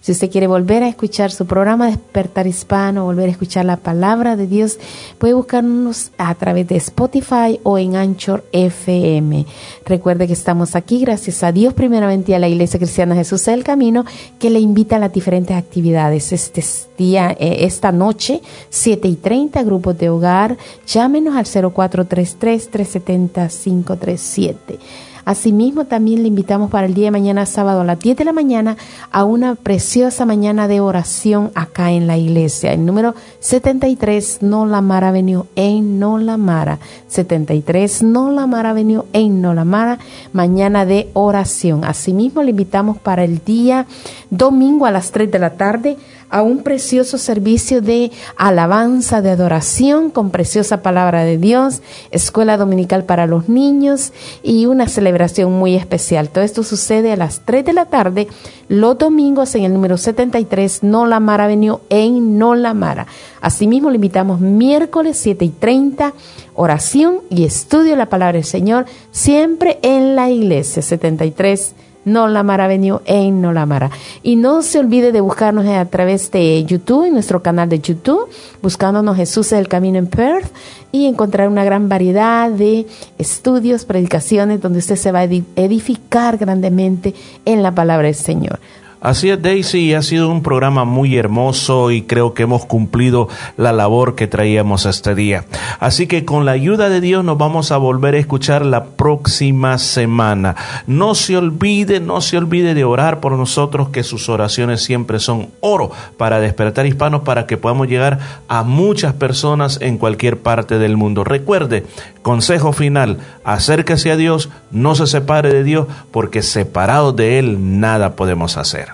Si usted quiere volver a escuchar su programa Despertar Hispano, volver a escuchar la palabra de Dios, puede buscarnos a través de Spotify o en Anchor FM. Recuerde que estamos aquí gracias a Dios primeramente a la Iglesia Cristiana Jesús del Camino que le invita a las diferentes actividades. Este día, eh, esta noche, 7 y 30, grupos de hogar. Llámenos al 0433-370-537. Asimismo, también le invitamos para el día de mañana, sábado a las 10 de la mañana, a una preciosa mañana de oración acá en la iglesia. El número 73 Nolamara Avenue en Nolamara. 73 Nolamara Avenue en Nolamara. Mañana de oración. Asimismo, le invitamos para el día domingo a las 3 de la tarde a un precioso servicio de alabanza, de adoración con preciosa palabra de Dios, escuela dominical para los niños y una celebración muy especial. Todo esto sucede a las 3 de la tarde los domingos en el número 73 Nolamara Avenue en Nolamara. Asimismo, le invitamos miércoles 7 y 30, oración y estudio de la palabra del Señor, siempre en la iglesia 73 Nolamara Avenue en Nolamara. Y no se olvide de buscarnos a través de YouTube, en nuestro canal de YouTube, buscándonos Jesús es el Camino en Perth y encontrar una gran variedad de estudios, predicaciones, donde usted se va a edificar grandemente en la palabra del Señor. Así es, Daisy, ha sido un programa muy hermoso y creo que hemos cumplido la labor que traíamos este día. Así que con la ayuda de Dios nos vamos a volver a escuchar la próxima semana. No se olvide, no se olvide de orar por nosotros, que sus oraciones siempre son oro para despertar hispanos, para que podamos llegar a muchas personas en cualquier parte del mundo. Recuerde, consejo final, acérquese a Dios, no se separe de Dios, porque separado de Él nada podemos hacer.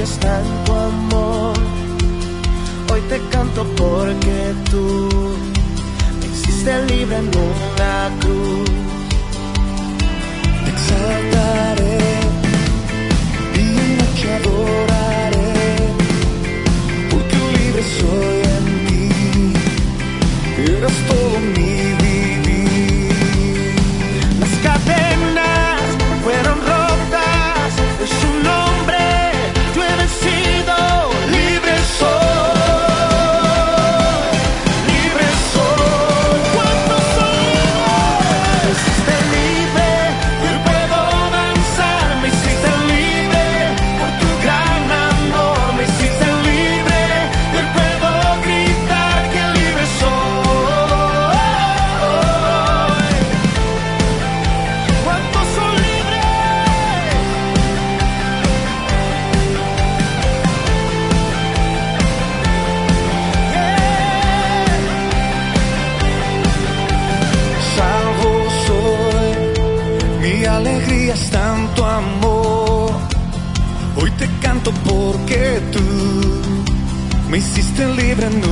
Está amor. Hoy te canto porque tú me hiciste libre en una cruz. Te exaltaré y noche adoraré, porque libre soy en ti. Eres todo libre.